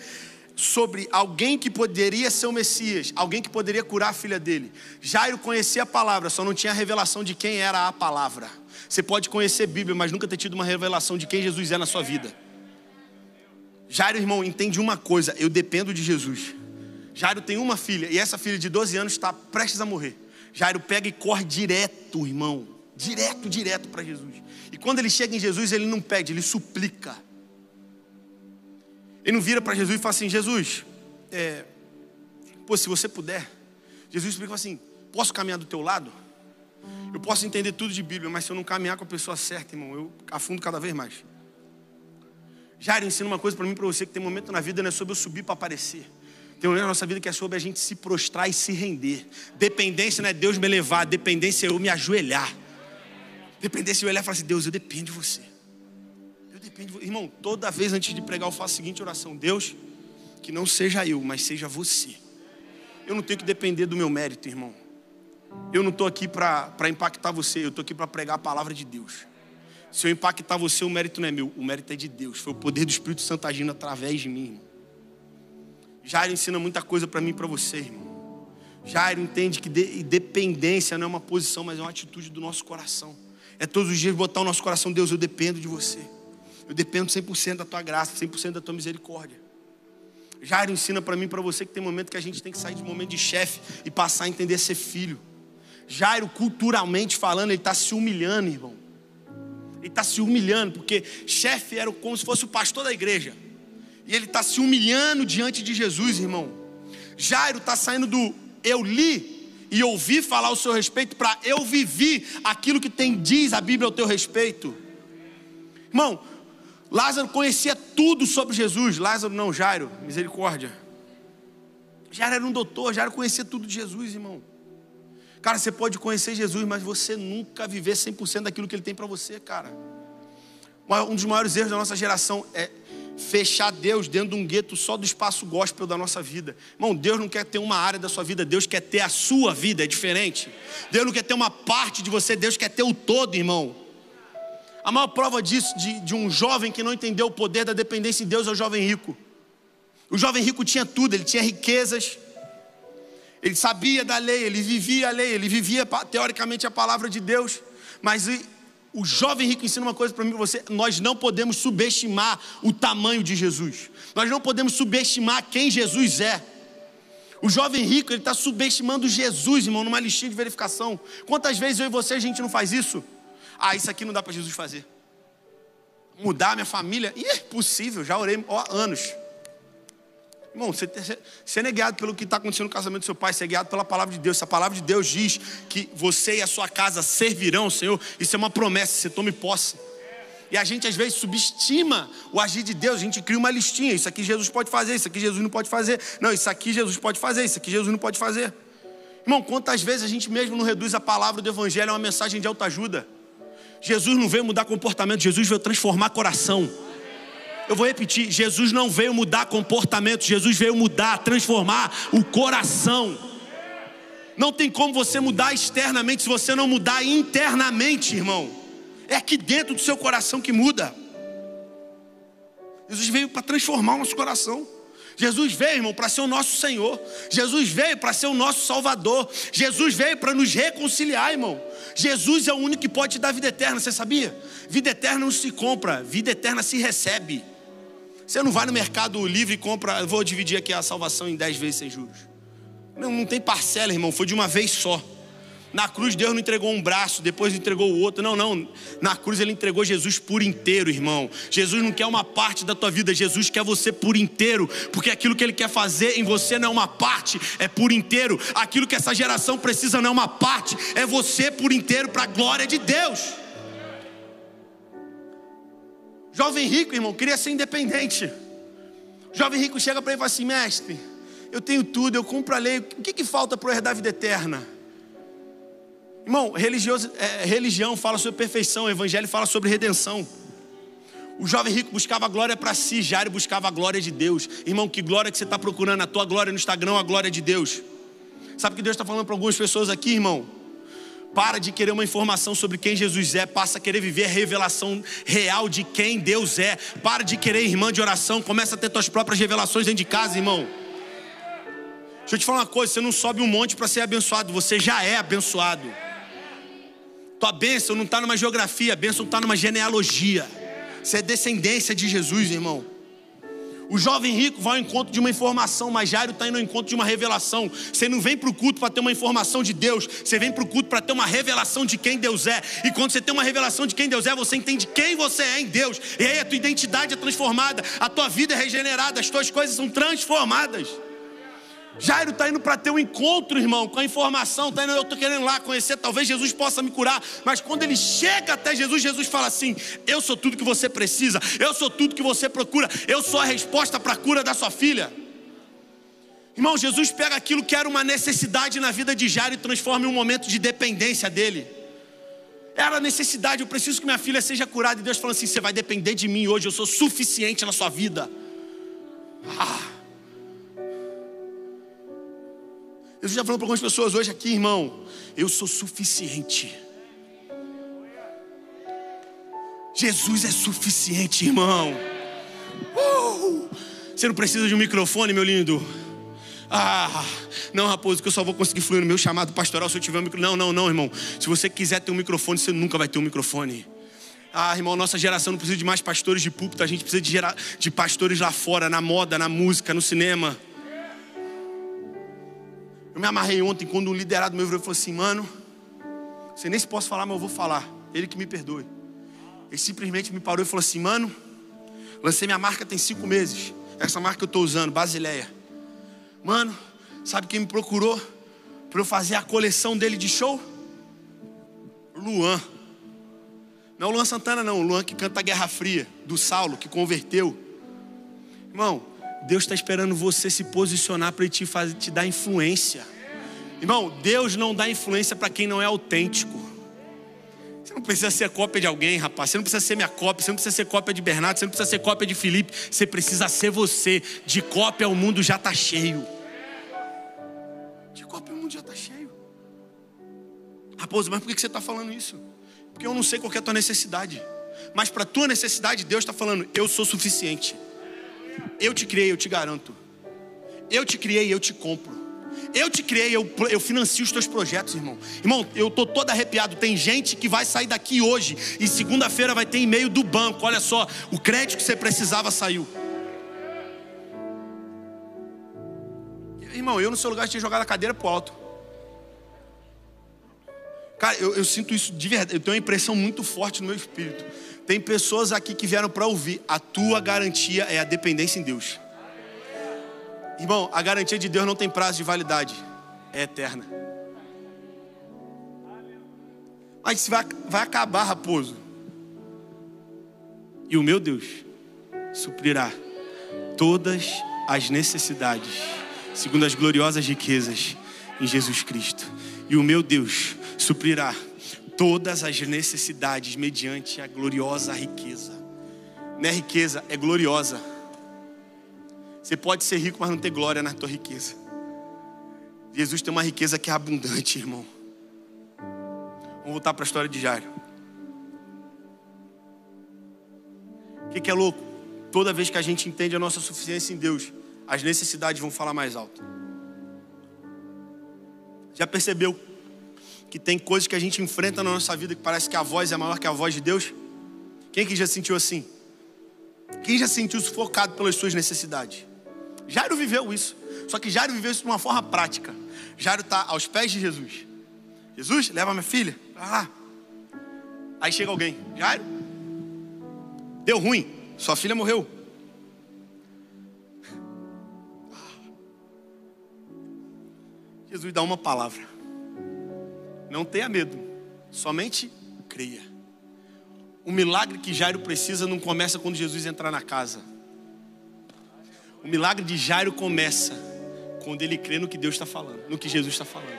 sobre alguém que poderia ser o Messias, alguém que poderia curar a filha dele. Jairo conhecia a palavra, só não tinha a revelação de quem era a palavra. Você pode conhecer a Bíblia, mas nunca ter tido uma revelação de quem Jesus é na sua vida. Jairo, irmão, entende uma coisa: eu dependo de Jesus. Jairo tem uma filha e essa filha de 12 anos está prestes a morrer. Jairo pega e corre direto, irmão, direto, direto para Jesus. E quando ele chega em Jesus, ele não pede, ele suplica. Ele não vira para Jesus e fala assim: Jesus, é, pô, se você puder. Jesus explica assim: posso caminhar do teu lado? Eu posso entender tudo de Bíblia, mas se eu não caminhar com a pessoa certa, irmão, eu afundo cada vez mais. Jairo ensina uma coisa para mim para você: que tem momento na vida não é sobre eu subir para aparecer. Tem um na nossa vida que é sobre a gente se prostrar e se render. Dependência não é Deus me levar, dependência é eu me ajoelhar. Dependência é eu olhar e falar assim: Deus, eu dependo de você. Eu dependo de você. Irmão, toda vez antes de pregar, eu faço a seguinte oração: Deus, que não seja eu, mas seja você. Eu não tenho que depender do meu mérito, irmão. Eu não estou aqui para impactar você, eu estou aqui para pregar a palavra de Deus. Se eu impactar você, o mérito não é meu, o mérito é de Deus. Foi o poder do Espírito Santo agindo através de mim, irmão. Jairo ensina muita coisa para mim e para você, irmão. Jairo entende que de, dependência não é uma posição, mas é uma atitude do nosso coração. É todos os dias botar o nosso coração, Deus, eu dependo de você. Eu dependo 100% da tua graça, 100% da tua misericórdia. Jairo ensina para mim e para você que tem momento que a gente tem que sair de momento de chefe e passar a entender ser filho. Jairo, culturalmente falando, ele está se humilhando, irmão. Ele está se humilhando, porque chefe era como se fosse o pastor da igreja. E ele está se humilhando diante de Jesus, irmão. Jairo está saindo do eu li e ouvi falar ao seu respeito para eu vivi aquilo que tem diz a Bíblia ao teu respeito. Irmão, Lázaro conhecia tudo sobre Jesus. Lázaro não, Jairo, misericórdia. Jairo era um doutor, Jairo conhecia tudo de Jesus, irmão. Cara, você pode conhecer Jesus, mas você nunca viver 100% daquilo que ele tem para você, cara. Um dos maiores erros da nossa geração é fechar Deus dentro de um gueto só do espaço gospel da nossa vida. Irmão, Deus não quer ter uma área da sua vida, Deus quer ter a sua vida, é diferente. Deus não quer ter uma parte de você, Deus quer ter o todo, irmão. A maior prova disso, de, de um jovem que não entendeu o poder da dependência em Deus, é o jovem rico. O jovem rico tinha tudo, ele tinha riquezas, ele sabia da lei, ele vivia a lei, ele vivia teoricamente a palavra de Deus, mas o jovem rico ensina uma coisa para mim você: nós não podemos subestimar o tamanho de Jesus, nós não podemos subestimar quem Jesus é. O jovem rico, ele está subestimando Jesus, irmão, numa listinha de verificação. Quantas vezes eu e você a gente não faz isso? Ah, isso aqui não dá para Jesus fazer. Mudar minha família? Ih, é possível, já orei há anos. Irmão, você, você é pelo que está acontecendo no casamento do seu pai, você é guiado pela palavra de Deus. Se a palavra de Deus diz que você e a sua casa servirão ao Senhor, isso é uma promessa, você tome posse. E a gente às vezes subestima o agir de Deus, a gente cria uma listinha, isso aqui Jesus pode fazer, isso aqui Jesus não pode fazer. Não, isso aqui Jesus pode fazer, isso aqui Jesus não pode fazer. Irmão, quantas vezes a gente mesmo não reduz a palavra do Evangelho a uma mensagem de autoajuda? Jesus não veio mudar comportamento, Jesus veio transformar coração. Eu vou repetir: Jesus não veio mudar comportamento, Jesus veio mudar, transformar o coração. Não tem como você mudar externamente se você não mudar internamente, irmão. É aqui dentro do seu coração que muda. Jesus veio para transformar o nosso coração. Jesus veio, irmão, para ser o nosso Senhor. Jesus veio para ser o nosso Salvador. Jesus veio para nos reconciliar, irmão. Jesus é o único que pode te dar vida eterna, você sabia? Vida eterna não se compra, vida eterna se recebe. Você não vai no mercado livre e compra, vou dividir aqui a salvação em dez vezes sem juros. Não, não tem parcela, irmão, foi de uma vez só. Na cruz Deus não entregou um braço, depois entregou o outro. Não, não. Na cruz ele entregou Jesus por inteiro, irmão. Jesus não quer uma parte da tua vida, Jesus quer você por inteiro, porque aquilo que ele quer fazer em você não é uma parte, é por inteiro. Aquilo que essa geração precisa não é uma parte, é você por inteiro para a glória de Deus. Jovem rico, irmão, queria ser independente. Jovem rico chega para ele e fala assim: mestre, eu tenho tudo, eu cumpro a lei, o que, que falta para eu herdar a vida eterna? Irmão, é, religião fala sobre perfeição, o evangelho fala sobre redenção. O jovem rico buscava a glória para si, Jairo buscava a glória de Deus. Irmão, que glória que você está procurando? A tua glória no Instagram, a glória de Deus. Sabe o que Deus está falando para algumas pessoas aqui, irmão? Para de querer uma informação sobre quem Jesus é, passa a querer viver a revelação real de quem Deus é. Para de querer irmã de oração, começa a ter tuas próprias revelações dentro de casa, irmão. Deixa eu te falar uma coisa: você não sobe um monte para ser abençoado, você já é abençoado. Tua bênção não está numa geografia, a bênção está numa genealogia. Você é descendência de Jesus, irmão. O jovem rico vai ao encontro de uma informação, mas Jairo está indo ao encontro de uma revelação. Você não vem para o culto para ter uma informação de Deus, você vem para o culto para ter uma revelação de quem Deus é. E quando você tem uma revelação de quem Deus é, você entende quem você é em Deus. E aí a tua identidade é transformada, a tua vida é regenerada, as tuas coisas são transformadas. Jairo está indo para ter um encontro, irmão, com a informação. Tá indo, eu estou querendo lá conhecer, talvez Jesus possa me curar. Mas quando ele chega até Jesus, Jesus fala assim: Eu sou tudo que você precisa, eu sou tudo que você procura, eu sou a resposta para a cura da sua filha. Irmão, Jesus pega aquilo que era uma necessidade na vida de Jairo e transforma em um momento de dependência dele. Era necessidade, eu preciso que minha filha seja curada. E Deus falou assim: Você vai depender de mim hoje, eu sou suficiente na sua vida. Ah. Jesus já falou para algumas pessoas hoje aqui, irmão, eu sou suficiente. Jesus é suficiente, irmão. Uh! Você não precisa de um microfone, meu lindo. Ah, não, raposo, que eu só vou conseguir fluir no meu chamado pastoral se eu tiver um microfone. Não, não, não, irmão. Se você quiser ter um microfone, você nunca vai ter um microfone. Ah, irmão, nossa geração não precisa de mais pastores de púlpito, a gente precisa de, gerar, de pastores lá fora, na moda, na música, no cinema. Eu me amarrei ontem quando um liderado meu virou e falou assim: Mano, você nem se posso falar, mas eu vou falar. Ele que me perdoe. Ele simplesmente me parou e falou assim: Mano, lancei minha marca tem cinco meses. Essa marca que eu estou usando, Basileia. Mano, sabe quem me procurou para eu fazer a coleção dele de show? Luan. Não o Luan Santana, não. O Luan que canta a Guerra Fria, do Saulo, que converteu. Irmão, Deus está esperando você se posicionar para te, te dar influência. Irmão, Deus não dá influência para quem não é autêntico. Você não precisa ser cópia de alguém, rapaz. Você não precisa ser minha cópia. Você não precisa ser cópia de Bernardo. Você não precisa ser cópia de Felipe. Você precisa ser você. De cópia o mundo já está cheio. De cópia o mundo já está cheio. Raposo, mas por que você está falando isso? Porque eu não sei qual é a tua necessidade. Mas para a tua necessidade, Deus está falando: eu sou suficiente. Eu te criei, eu te garanto. Eu te criei, eu te compro. Eu te criei, eu, eu financio os teus projetos, irmão. Irmão, eu tô todo arrepiado. Tem gente que vai sair daqui hoje e segunda-feira vai ter e-mail do banco. Olha só, o crédito que você precisava saiu. Irmão, eu no seu lugar tinha jogado a cadeira pro alto. Cara, eu, eu sinto isso de verdade. Eu tenho uma impressão muito forte no meu espírito. Tem pessoas aqui que vieram para ouvir. A tua garantia é a dependência em Deus. Irmão, a garantia de Deus não tem prazo de validade, é eterna. Mas vai, vai acabar, raposo. E o meu Deus suprirá todas as necessidades, segundo as gloriosas riquezas em Jesus Cristo. E o meu Deus suprirá todas as necessidades mediante a gloriosa riqueza. É riqueza, é gloriosa. Você pode ser rico, mas não ter glória na tua riqueza. Jesus tem uma riqueza que é abundante, irmão. Vamos voltar para a história de Jairo. O que, que é louco? Toda vez que a gente entende a nossa suficiência em Deus, as necessidades vão falar mais alto. Já percebeu que tem coisas que a gente enfrenta na nossa vida que parece que a voz é maior que a voz de Deus? Quem que já sentiu assim? Quem já sentiu sufocado pelas suas necessidades? Jairo viveu isso. Só que Jairo viveu isso de uma forma prática. Jairo está aos pés de Jesus. Jesus, leva minha filha para lá. Aí chega alguém. Jairo, deu ruim. Sua filha morreu. Jesus dá uma palavra. Não tenha medo. Somente creia. O milagre que Jairo precisa não começa quando Jesus entrar na casa. O milagre de Jairo começa quando ele crê no que Deus está falando, no que Jesus está falando.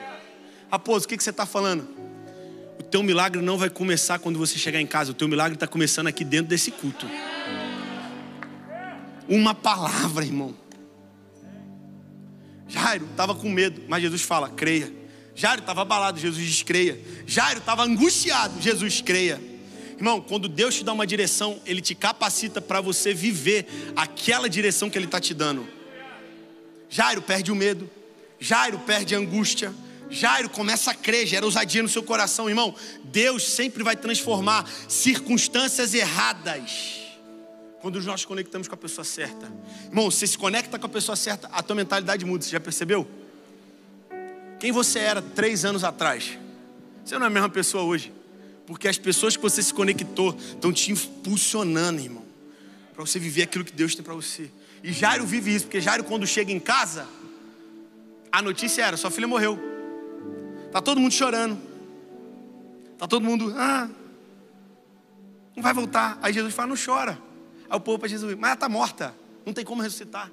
Raposo, o que, que você está falando? O teu milagre não vai começar quando você chegar em casa, o teu milagre está começando aqui dentro desse culto. Uma palavra, irmão. Jairo estava com medo, mas Jesus fala: creia. Jairo estava abalado, Jesus creia. Jairo estava angustiado, Jesus creia. Irmão, quando Deus te dá uma direção, Ele te capacita para você viver aquela direção que Ele está te dando. Jairo perde o medo, Jairo perde a angústia, Jairo começa a crer, gera ousadia no seu coração, irmão. Deus sempre vai transformar circunstâncias erradas quando nós conectamos com a pessoa certa. Irmão, você se conecta com a pessoa certa, a tua mentalidade muda, você já percebeu? Quem você era três anos atrás, você não é a mesma pessoa hoje. Porque as pessoas que você se conectou estão te impulsionando, irmão, para você viver aquilo que Deus tem para você. E Jairo vive isso, porque Jairo, quando chega em casa, a notícia era: sua filha morreu. Tá todo mundo chorando. Tá todo mundo, ah, não vai voltar. Aí Jesus fala: não chora. Aí o povo para Jesus, mas ela está morta, não tem como ressuscitar.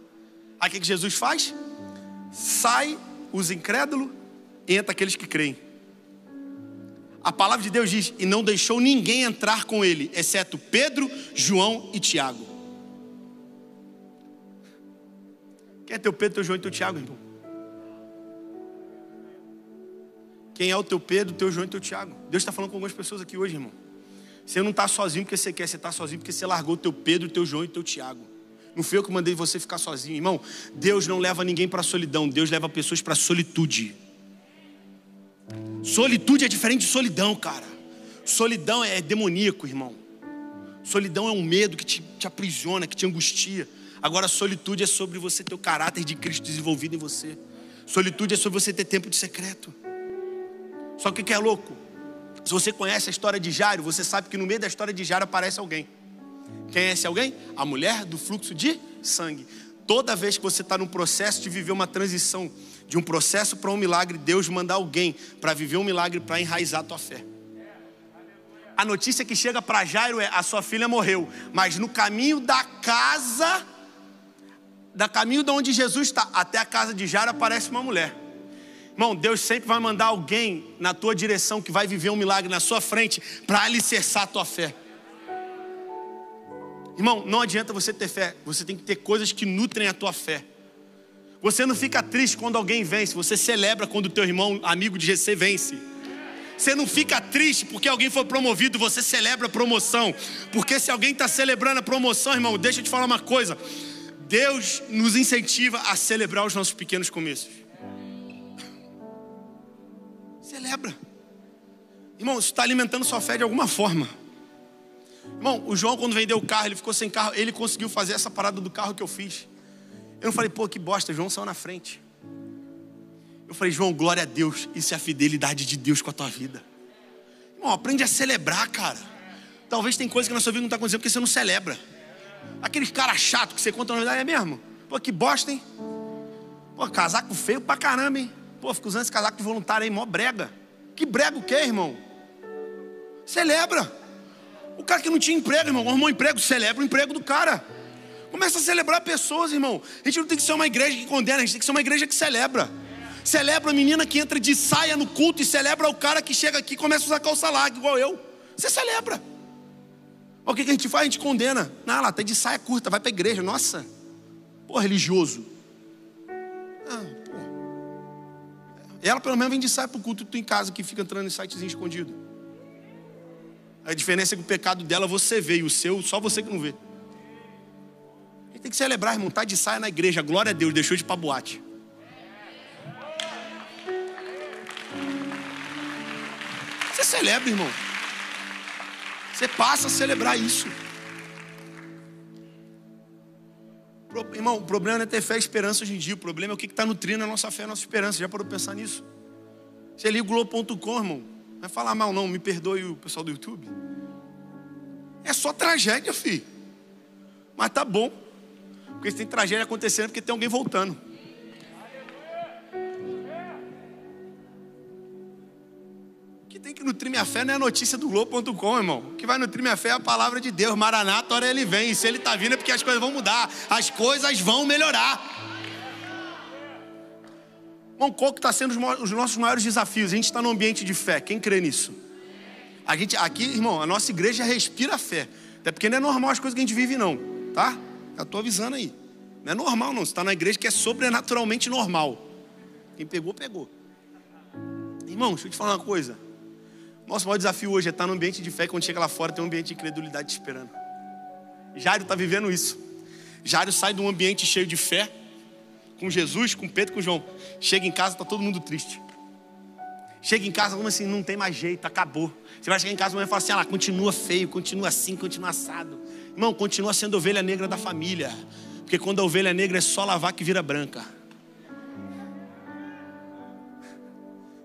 Aí o que, que Jesus faz? Sai os incrédulos, entra aqueles que creem. A palavra de Deus diz: E não deixou ninguém entrar com ele, exceto Pedro, João e Tiago. Quem é teu Pedro, teu João e teu Tiago, irmão? Quem é o teu Pedro, teu João e teu Tiago? Deus está falando com algumas pessoas aqui hoje, irmão. Você não está sozinho porque você quer, você está sozinho porque você largou teu Pedro, teu João e teu Tiago. Não fui eu que mandei você ficar sozinho, irmão. Deus não leva ninguém para a solidão, Deus leva pessoas para a solitude. Solitude é diferente de solidão, cara. Solidão é demoníaco, irmão. Solidão é um medo que te, te aprisiona, que te angustia. Agora, solitude é sobre você ter o caráter de Cristo desenvolvido em você. Solitude é sobre você ter tempo de secreto. Só que o que é louco? Se você conhece a história de Jairo, você sabe que no meio da história de Jairo aparece alguém. Quem é esse alguém? A mulher do fluxo de sangue. Toda vez que você está num processo de viver uma transição de um processo para um milagre, Deus manda alguém para viver um milagre para enraizar a tua fé. A notícia que chega para Jairo é: a sua filha morreu, mas no caminho da casa, da caminho de onde Jesus está até a casa de Jairo aparece uma mulher. Irmão, Deus sempre vai mandar alguém na tua direção que vai viver um milagre na sua frente para alicerçar a tua fé. Irmão, não adianta você ter fé, você tem que ter coisas que nutrem a tua fé. Você não fica triste quando alguém vence, você celebra quando o teu irmão, amigo de GC, vence. Você não fica triste porque alguém foi promovido, você celebra a promoção. Porque se alguém está celebrando a promoção, irmão, deixa eu te falar uma coisa. Deus nos incentiva a celebrar os nossos pequenos começos. Celebra. Irmão, isso está alimentando sua fé de alguma forma. Irmão, o João, quando vendeu o carro, ele ficou sem carro, ele conseguiu fazer essa parada do carro que eu fiz. Eu não falei, pô, que bosta, João saiu na frente. Eu falei, João, glória a Deus, isso é a fidelidade de Deus com a tua vida. Irmão, aprende a celebrar, cara. Talvez tem coisa que na sua vida não está acontecendo porque você não celebra. Aqueles cara chato que você conta na verdade é mesmo. Pô, que bosta, hein? Pô, casaco feio pra caramba, hein? Pô, fico usando esse casaco de voluntário aí, mó brega. Que brega o quê, irmão? Celebra. O cara que não tinha emprego, irmão, arrumou um emprego, celebra o emprego do cara. Começa a celebrar pessoas, irmão. A gente não tem que ser uma igreja que condena, a gente tem que ser uma igreja que celebra. Celebra a menina que entra de saia no culto e celebra o cara que chega aqui e começa a usar calça larga, igual eu. Você celebra. O que, que a gente faz? A gente condena. Não, lá, tá de saia curta, vai para a igreja. Nossa, pô, religioso. Ah, pô. Ela pelo menos vem de saia para o culto, tu em casa que fica entrando em sitezinho escondido. A diferença é que o pecado dela você vê e o seu só você que não vê. Gente tem que celebrar, irmão. Tá de saia na igreja, glória a Deus, deixou de ir para boate. Você celebra, irmão. Você passa a celebrar isso. Irmão, o problema não é ter fé e esperança hoje em dia. O problema é o que está nutrindo a nossa fé a nossa esperança. Já parou para pensar nisso? Você liga o Globo.com, irmão. Não vai falar mal, não. Me perdoe o pessoal do YouTube. É só tragédia, filho. Mas tá bom. Porque tem tragédia acontecendo, porque tem alguém voltando. que tem que nutrir minha fé não é a notícia do Globo.com, irmão. O que vai nutrir minha fé é a palavra de Deus. Maranata, hora ele vem. E se ele está vindo é porque as coisas vão mudar. As coisas vão melhorar. Irmão, qual que está sendo os nossos maiores desafios? A gente está no ambiente de fé. Quem crê nisso? A gente, aqui, irmão, a nossa igreja respira fé. Até porque não é normal as coisas que a gente vive, não. Tá? Já estou avisando aí. Não é normal, não. Você está na igreja que é sobrenaturalmente normal. Quem pegou, pegou. Irmão, deixa eu te falar uma coisa. Nosso maior desafio hoje é estar no ambiente de fé, quando chega lá fora tem um ambiente de incredulidade te esperando. Jairo está vivendo isso. Jairo sai de um ambiente cheio de fé, com Jesus, com Pedro, com João. Chega em casa, está todo mundo triste. Chega em casa, como assim, não tem mais jeito, acabou. Você vai chegar em casa e fala assim: ah, lá, continua feio, continua assim, continua assado. Irmão, continua sendo ovelha negra da família. Porque quando a ovelha negra é só lavar que vira branca.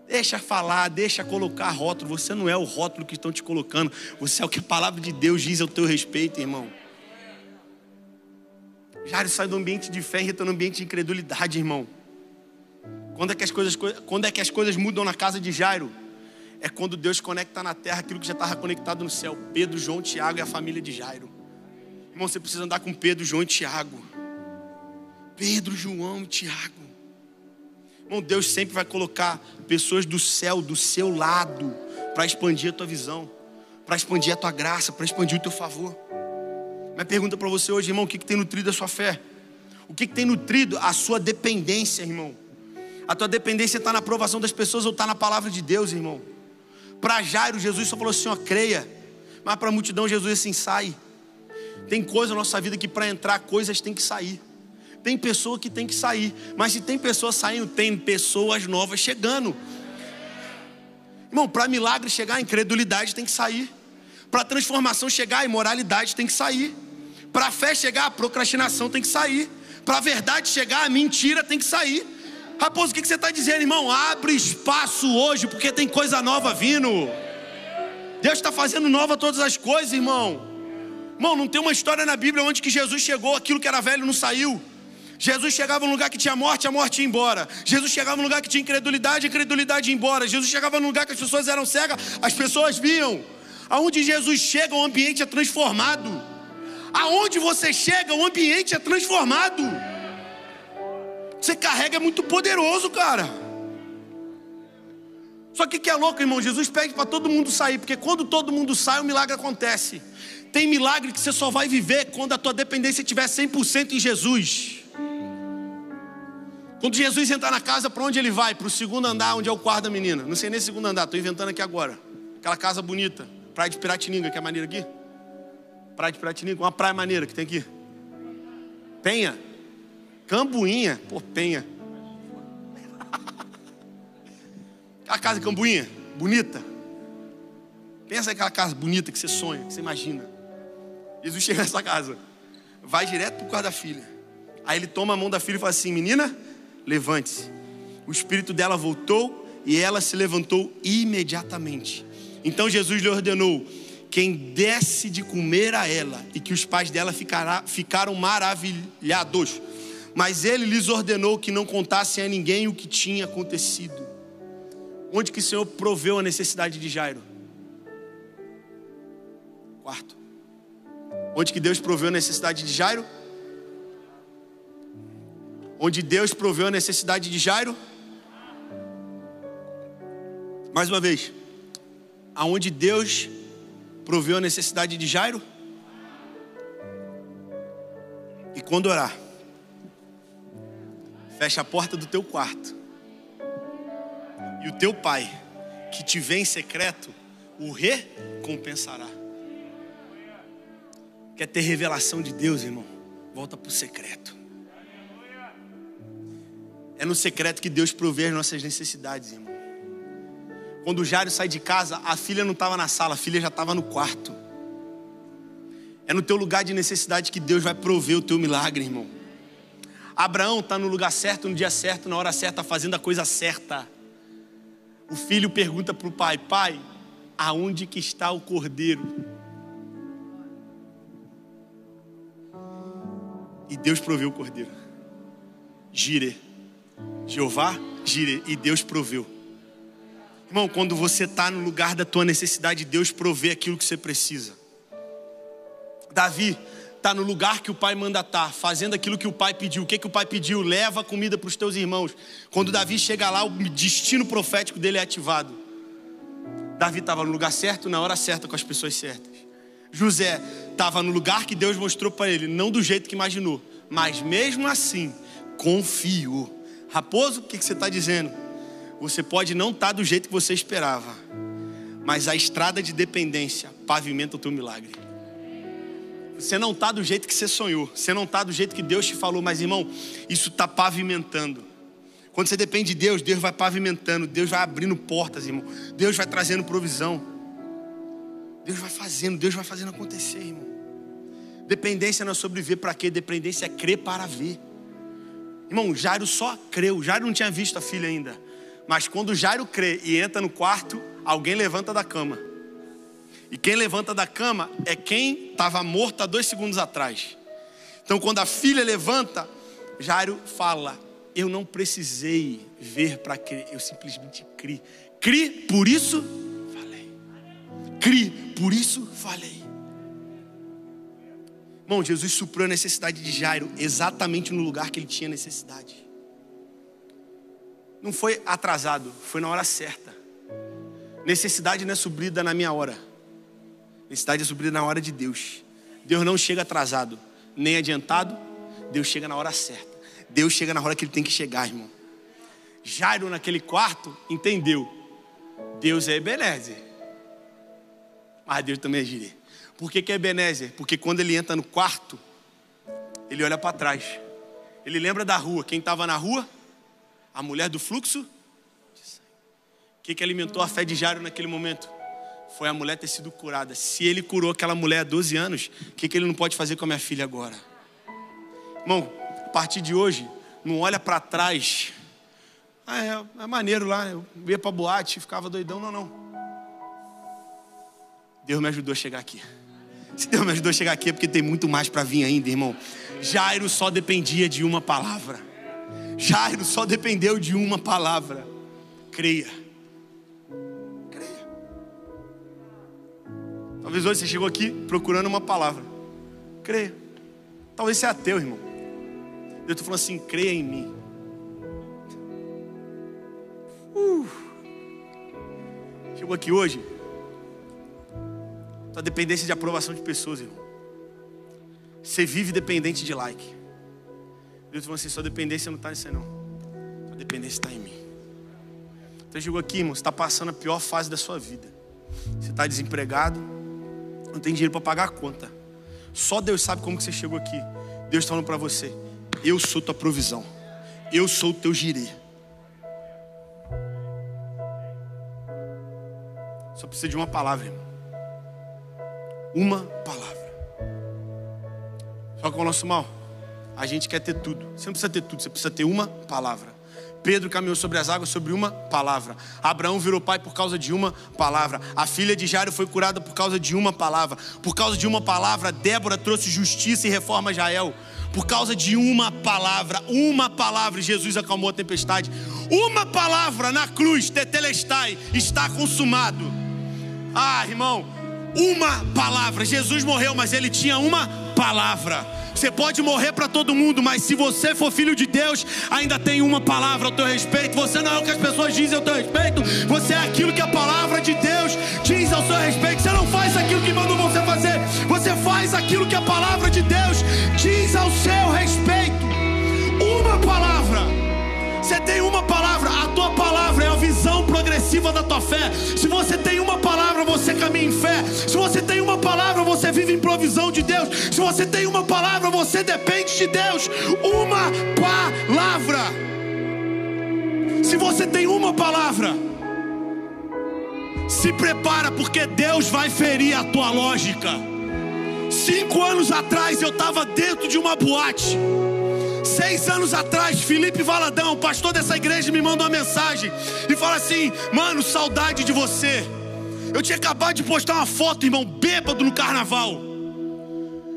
Deixa falar, deixa colocar rótulo. Você não é o rótulo que estão te colocando. Você é o que a palavra de Deus diz ao teu respeito, irmão. Jairo sai do ambiente de fé e entra no ambiente de incredulidade, irmão. Quando é, que as coisas, quando é que as coisas mudam na casa de Jairo? É quando Deus conecta na terra aquilo que já estava conectado no céu. Pedro, João, Tiago e a família de Jairo. Irmão, você precisa andar com Pedro, João e Tiago. Pedro, João e Tiago. Irmão, Deus sempre vai colocar pessoas do céu, do seu lado, para expandir a tua visão, para expandir a tua graça, para expandir o teu favor. Minha pergunta para você hoje, irmão, o que, que tem nutrido a sua fé? O que, que tem nutrido a sua dependência, irmão? A tua dependência está na aprovação das pessoas ou está na palavra de Deus, irmão? Para Jairo, Jesus só falou assim: ó, creia. Mas para a multidão, Jesus assim, sai. Tem coisa na nossa vida que para entrar, coisas tem que sair. Tem pessoa que tem que sair. Mas se tem pessoas saindo, tem pessoas novas chegando. Irmão, para milagre chegar, a incredulidade tem que sair. Para transformação chegar, a imoralidade tem que sair. Para fé chegar, a procrastinação tem que sair. Para a verdade chegar, a mentira tem que sair. Raposo, o que você está dizendo, irmão? Abre espaço hoje, porque tem coisa nova vindo. Deus está fazendo nova todas as coisas, irmão. Irmão, não tem uma história na Bíblia onde que Jesus chegou, aquilo que era velho não saiu. Jesus chegava num lugar que tinha morte, a morte ia embora. Jesus chegava num lugar que tinha incredulidade, a incredulidade ia embora. Jesus chegava num lugar que as pessoas eram cegas, as pessoas viam. Aonde Jesus chega, o ambiente é transformado. Aonde você chega, o ambiente é transformado. Você carrega é muito poderoso, cara. Só que que é louco, irmão? Jesus pede para todo mundo sair, porque quando todo mundo sai, o milagre acontece. Tem milagre que você só vai viver quando a tua dependência estiver 100% em Jesus. Quando Jesus entrar na casa, para onde ele vai? Para o segundo andar, onde é o quarto da menina. Não sei nem segundo andar, estou inventando aqui agora. Aquela casa bonita. Praia de Piratininga, que é maneira aqui. Praia de Piratininga, uma praia maneira que tem aqui. Penha. Cambuinha. Pô, Penha. Aquela casa Cambuinha, bonita. Pensa naquela casa bonita que você sonha, que você imagina. Jesus chega nessa casa, vai direto para o quarto da filha. Aí ele toma a mão da filha e fala assim: Menina, levante-se. O espírito dela voltou e ela se levantou imediatamente. Então Jesus lhe ordenou: quem desse de comer a ela, e que os pais dela ficará, ficaram maravilhados. Mas ele lhes ordenou que não contassem a ninguém o que tinha acontecido. Onde que o Senhor proveu a necessidade de Jairo? Quarto. Onde que Deus proveu a necessidade de Jairo? Onde Deus proveu a necessidade de Jairo? Mais uma vez. Aonde Deus proveu a necessidade de Jairo? E quando orar, fecha a porta do teu quarto. E o teu pai, que te vê em secreto, o recompensará. Quer ter revelação de Deus, irmão? Volta para o secreto. É no secreto que Deus provê as nossas necessidades, irmão. Quando o Jairo sai de casa, a filha não estava na sala, a filha já estava no quarto. É no teu lugar de necessidade que Deus vai prover o teu milagre, irmão. Abraão está no lugar certo, no dia certo, na hora certa, fazendo a coisa certa. O filho pergunta para o pai: Pai, aonde que está o cordeiro? E Deus proveu o cordeiro. Gire. Jeová, gire. E Deus proveu. Irmão, quando você está no lugar da tua necessidade, Deus provê aquilo que você precisa. Davi está no lugar que o pai manda estar, tá, fazendo aquilo que o pai pediu. O que, que o pai pediu? Leva comida para os teus irmãos. Quando Davi chega lá, o destino profético dele é ativado. Davi estava no lugar certo, na hora certa, com as pessoas certas. José estava no lugar que Deus mostrou para ele, não do jeito que imaginou, mas mesmo assim, confiou. Raposo, o que, você está dizendo? Você pode não estar tá do jeito que você esperava, mas a estrada de dependência pavimenta o teu milagre. Você não está do jeito que você sonhou, você não está do jeito que Deus te falou, mas irmão, isso está pavimentando. Quando você depende de Deus, Deus vai pavimentando, Deus vai abrindo portas, irmão. Deus vai trazendo provisão. Deus vai fazendo, Deus vai fazendo acontecer, irmão. Dependência não é sobre ver para quê, dependência é crer para ver. Irmão, Jairo só creu, Jairo não tinha visto a filha ainda. Mas quando Jairo crê e entra no quarto, alguém levanta da cama. E quem levanta da cama é quem estava morto há dois segundos atrás. Então, quando a filha levanta, Jairo fala: Eu não precisei ver para crer, eu simplesmente criei. Cri, por isso. Cri, por isso falei. Irmão, Jesus supriu a necessidade de Jairo exatamente no lugar que ele tinha necessidade não foi atrasado, foi na hora certa. Necessidade não é suprida na minha hora. Necessidade é suprida na hora de Deus. Deus não chega atrasado, nem adiantado. Deus chega na hora certa. Deus chega na hora que ele tem que chegar, irmão. Jairo, naquele quarto, entendeu. Deus é Ebenezer. Mas Deus também é Jireh. Por que, que é Ebenezer? Porque quando ele entra no quarto, ele olha para trás. Ele lembra da rua. Quem estava na rua? A mulher do fluxo de sangue. O que, que alimentou a fé de Jairo naquele momento? Foi a mulher ter sido curada. Se ele curou aquela mulher há 12 anos, o que, que ele não pode fazer com a minha filha agora? Irmão, a partir de hoje, não olha para trás. Ah, é, é, maneiro lá, eu ia para boate, ficava doidão. Não, não. Deus me ajudou a chegar aqui. Se Deus me ajudou a chegar aqui é porque tem muito mais para vir ainda, irmão. Jairo só dependia de uma palavra. Jairo só dependeu de uma palavra: creia. Creia. Talvez hoje você chegou aqui procurando uma palavra. Creia. Talvez você é ateu, irmão. Eu estou falando assim: creia em mim. Uh. Chegou aqui hoje. Tua dependência de aprovação de pessoas, irmão. Você vive dependente de like. Deus falou assim: sua dependência não está nisso aí, não. dependência está em mim. Você chegou aqui, irmão, você está passando a pior fase da sua vida. Você está desempregado, não tem dinheiro para pagar a conta. Só Deus sabe como que você chegou aqui. Deus está falando para você: Eu sou tua provisão, eu sou o teu girê. Só precisa de uma palavra, irmão. Uma palavra. Só que o nosso mal, a gente quer ter tudo. Você não precisa ter tudo, você precisa ter uma palavra. Pedro caminhou sobre as águas sobre uma palavra. Abraão virou pai por causa de uma palavra. A filha de Jairo foi curada por causa de uma palavra. Por causa de uma palavra, Débora trouxe justiça e reforma a Jael. Por causa de uma palavra, uma palavra, Jesus acalmou a tempestade. Uma palavra na cruz, tetelestai, está consumado. Ah, irmão, uma palavra. Jesus morreu, mas ele tinha uma palavra. Você pode morrer para todo mundo, mas se você for filho de Deus, ainda tem uma palavra ao teu respeito. Você não é o que as pessoas dizem ao teu respeito, você é aquilo que a palavra de Deus diz ao seu respeito. Você não faz aquilo que mandou você fazer, você faz aquilo que a palavra de Deus diz ao seu respeito. Uma palavra. Você tem uma palavra, a tua palavra é a visão progressiva da tua fé. Se você tem uma palavra, você caminha em fé. Se você tem uma palavra, você vive em provisão de Deus. Se você tem uma palavra, você depende de Deus. Uma palavra. Se você tem uma palavra, se prepara, porque Deus vai ferir a tua lógica. Cinco anos atrás eu estava dentro de uma boate. Seis anos atrás, Felipe Valadão, pastor dessa igreja, me mandou uma mensagem e fala assim: Mano, saudade de você. Eu tinha acabado de postar uma foto, irmão, bêbado no carnaval.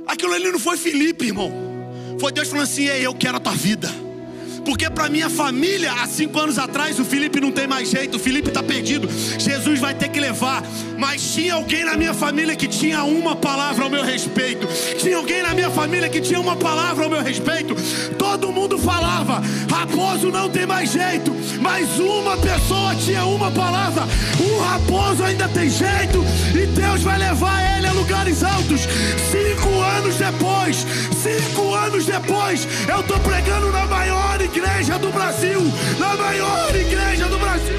Aquilo ali não foi Felipe, irmão. Foi Deus falando assim: Ei, eu quero a tua vida. Porque para minha família, há cinco anos atrás, o Felipe não tem mais jeito, o Felipe está perdido. Jesus vai ter que levar. Mas tinha alguém na minha família que tinha uma palavra ao meu respeito. Tinha alguém na minha família que tinha uma palavra ao meu respeito. Todo mundo falava: raposo não tem mais jeito. Mas uma pessoa tinha uma palavra. O raposo ainda tem jeito. E Deus vai levar ele a lugares altos. Cinco anos depois, depois, eu estou pregando na maior igreja do Brasil, na maior igreja do Brasil.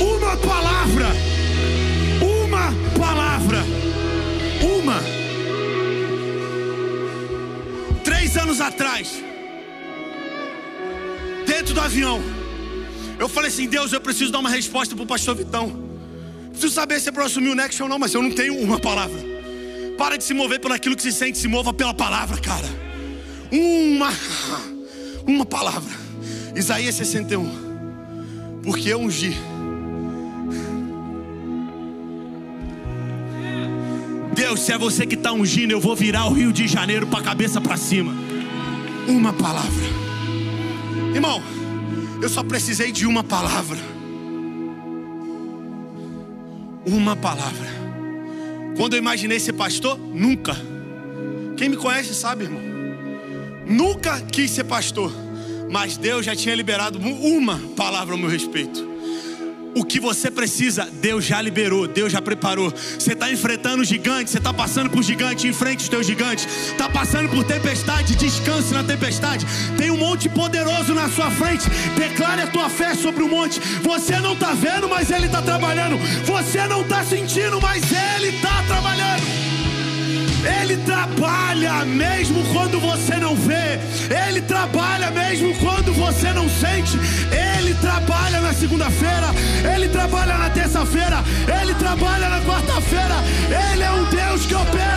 Uma palavra, uma palavra, uma. Três anos atrás, dentro do avião, eu falei assim: Deus, eu preciso dar uma resposta para o pastor Vitão. Preciso saber se é para assumir o Next ou não, mas eu não tenho uma palavra. Para de se mover pelo aquilo que se sente, se mova pela palavra, cara. Uma uma palavra. Isaías 61. Porque eu ungi. Deus, se é você que está ungindo, eu vou virar o Rio de Janeiro para a cabeça para cima. Uma palavra. Irmão, eu só precisei de uma palavra. Uma palavra. Quando eu imaginei ser pastor, nunca. Quem me conhece sabe, irmão. Nunca quis ser pastor, mas Deus já tinha liberado uma palavra ao meu respeito. O que você precisa, Deus já liberou, Deus já preparou. Você está enfrentando gigantes, você está passando por gigante, enfrente os teus gigantes. Está passando por tempestade, descanse na tempestade. Tem um monte poderoso na sua frente. Declare a tua fé sobre o monte. Você não está vendo, mas Ele está trabalhando. Você não está sentindo, mas Ele está trabalhando. Ele trabalha mesmo quando você não vê. Ele trabalha mesmo quando você não sente. Ele trabalha na segunda-feira. Ele trabalha na terça-feira. Ele trabalha na quarta-feira. Ele é um Deus que opera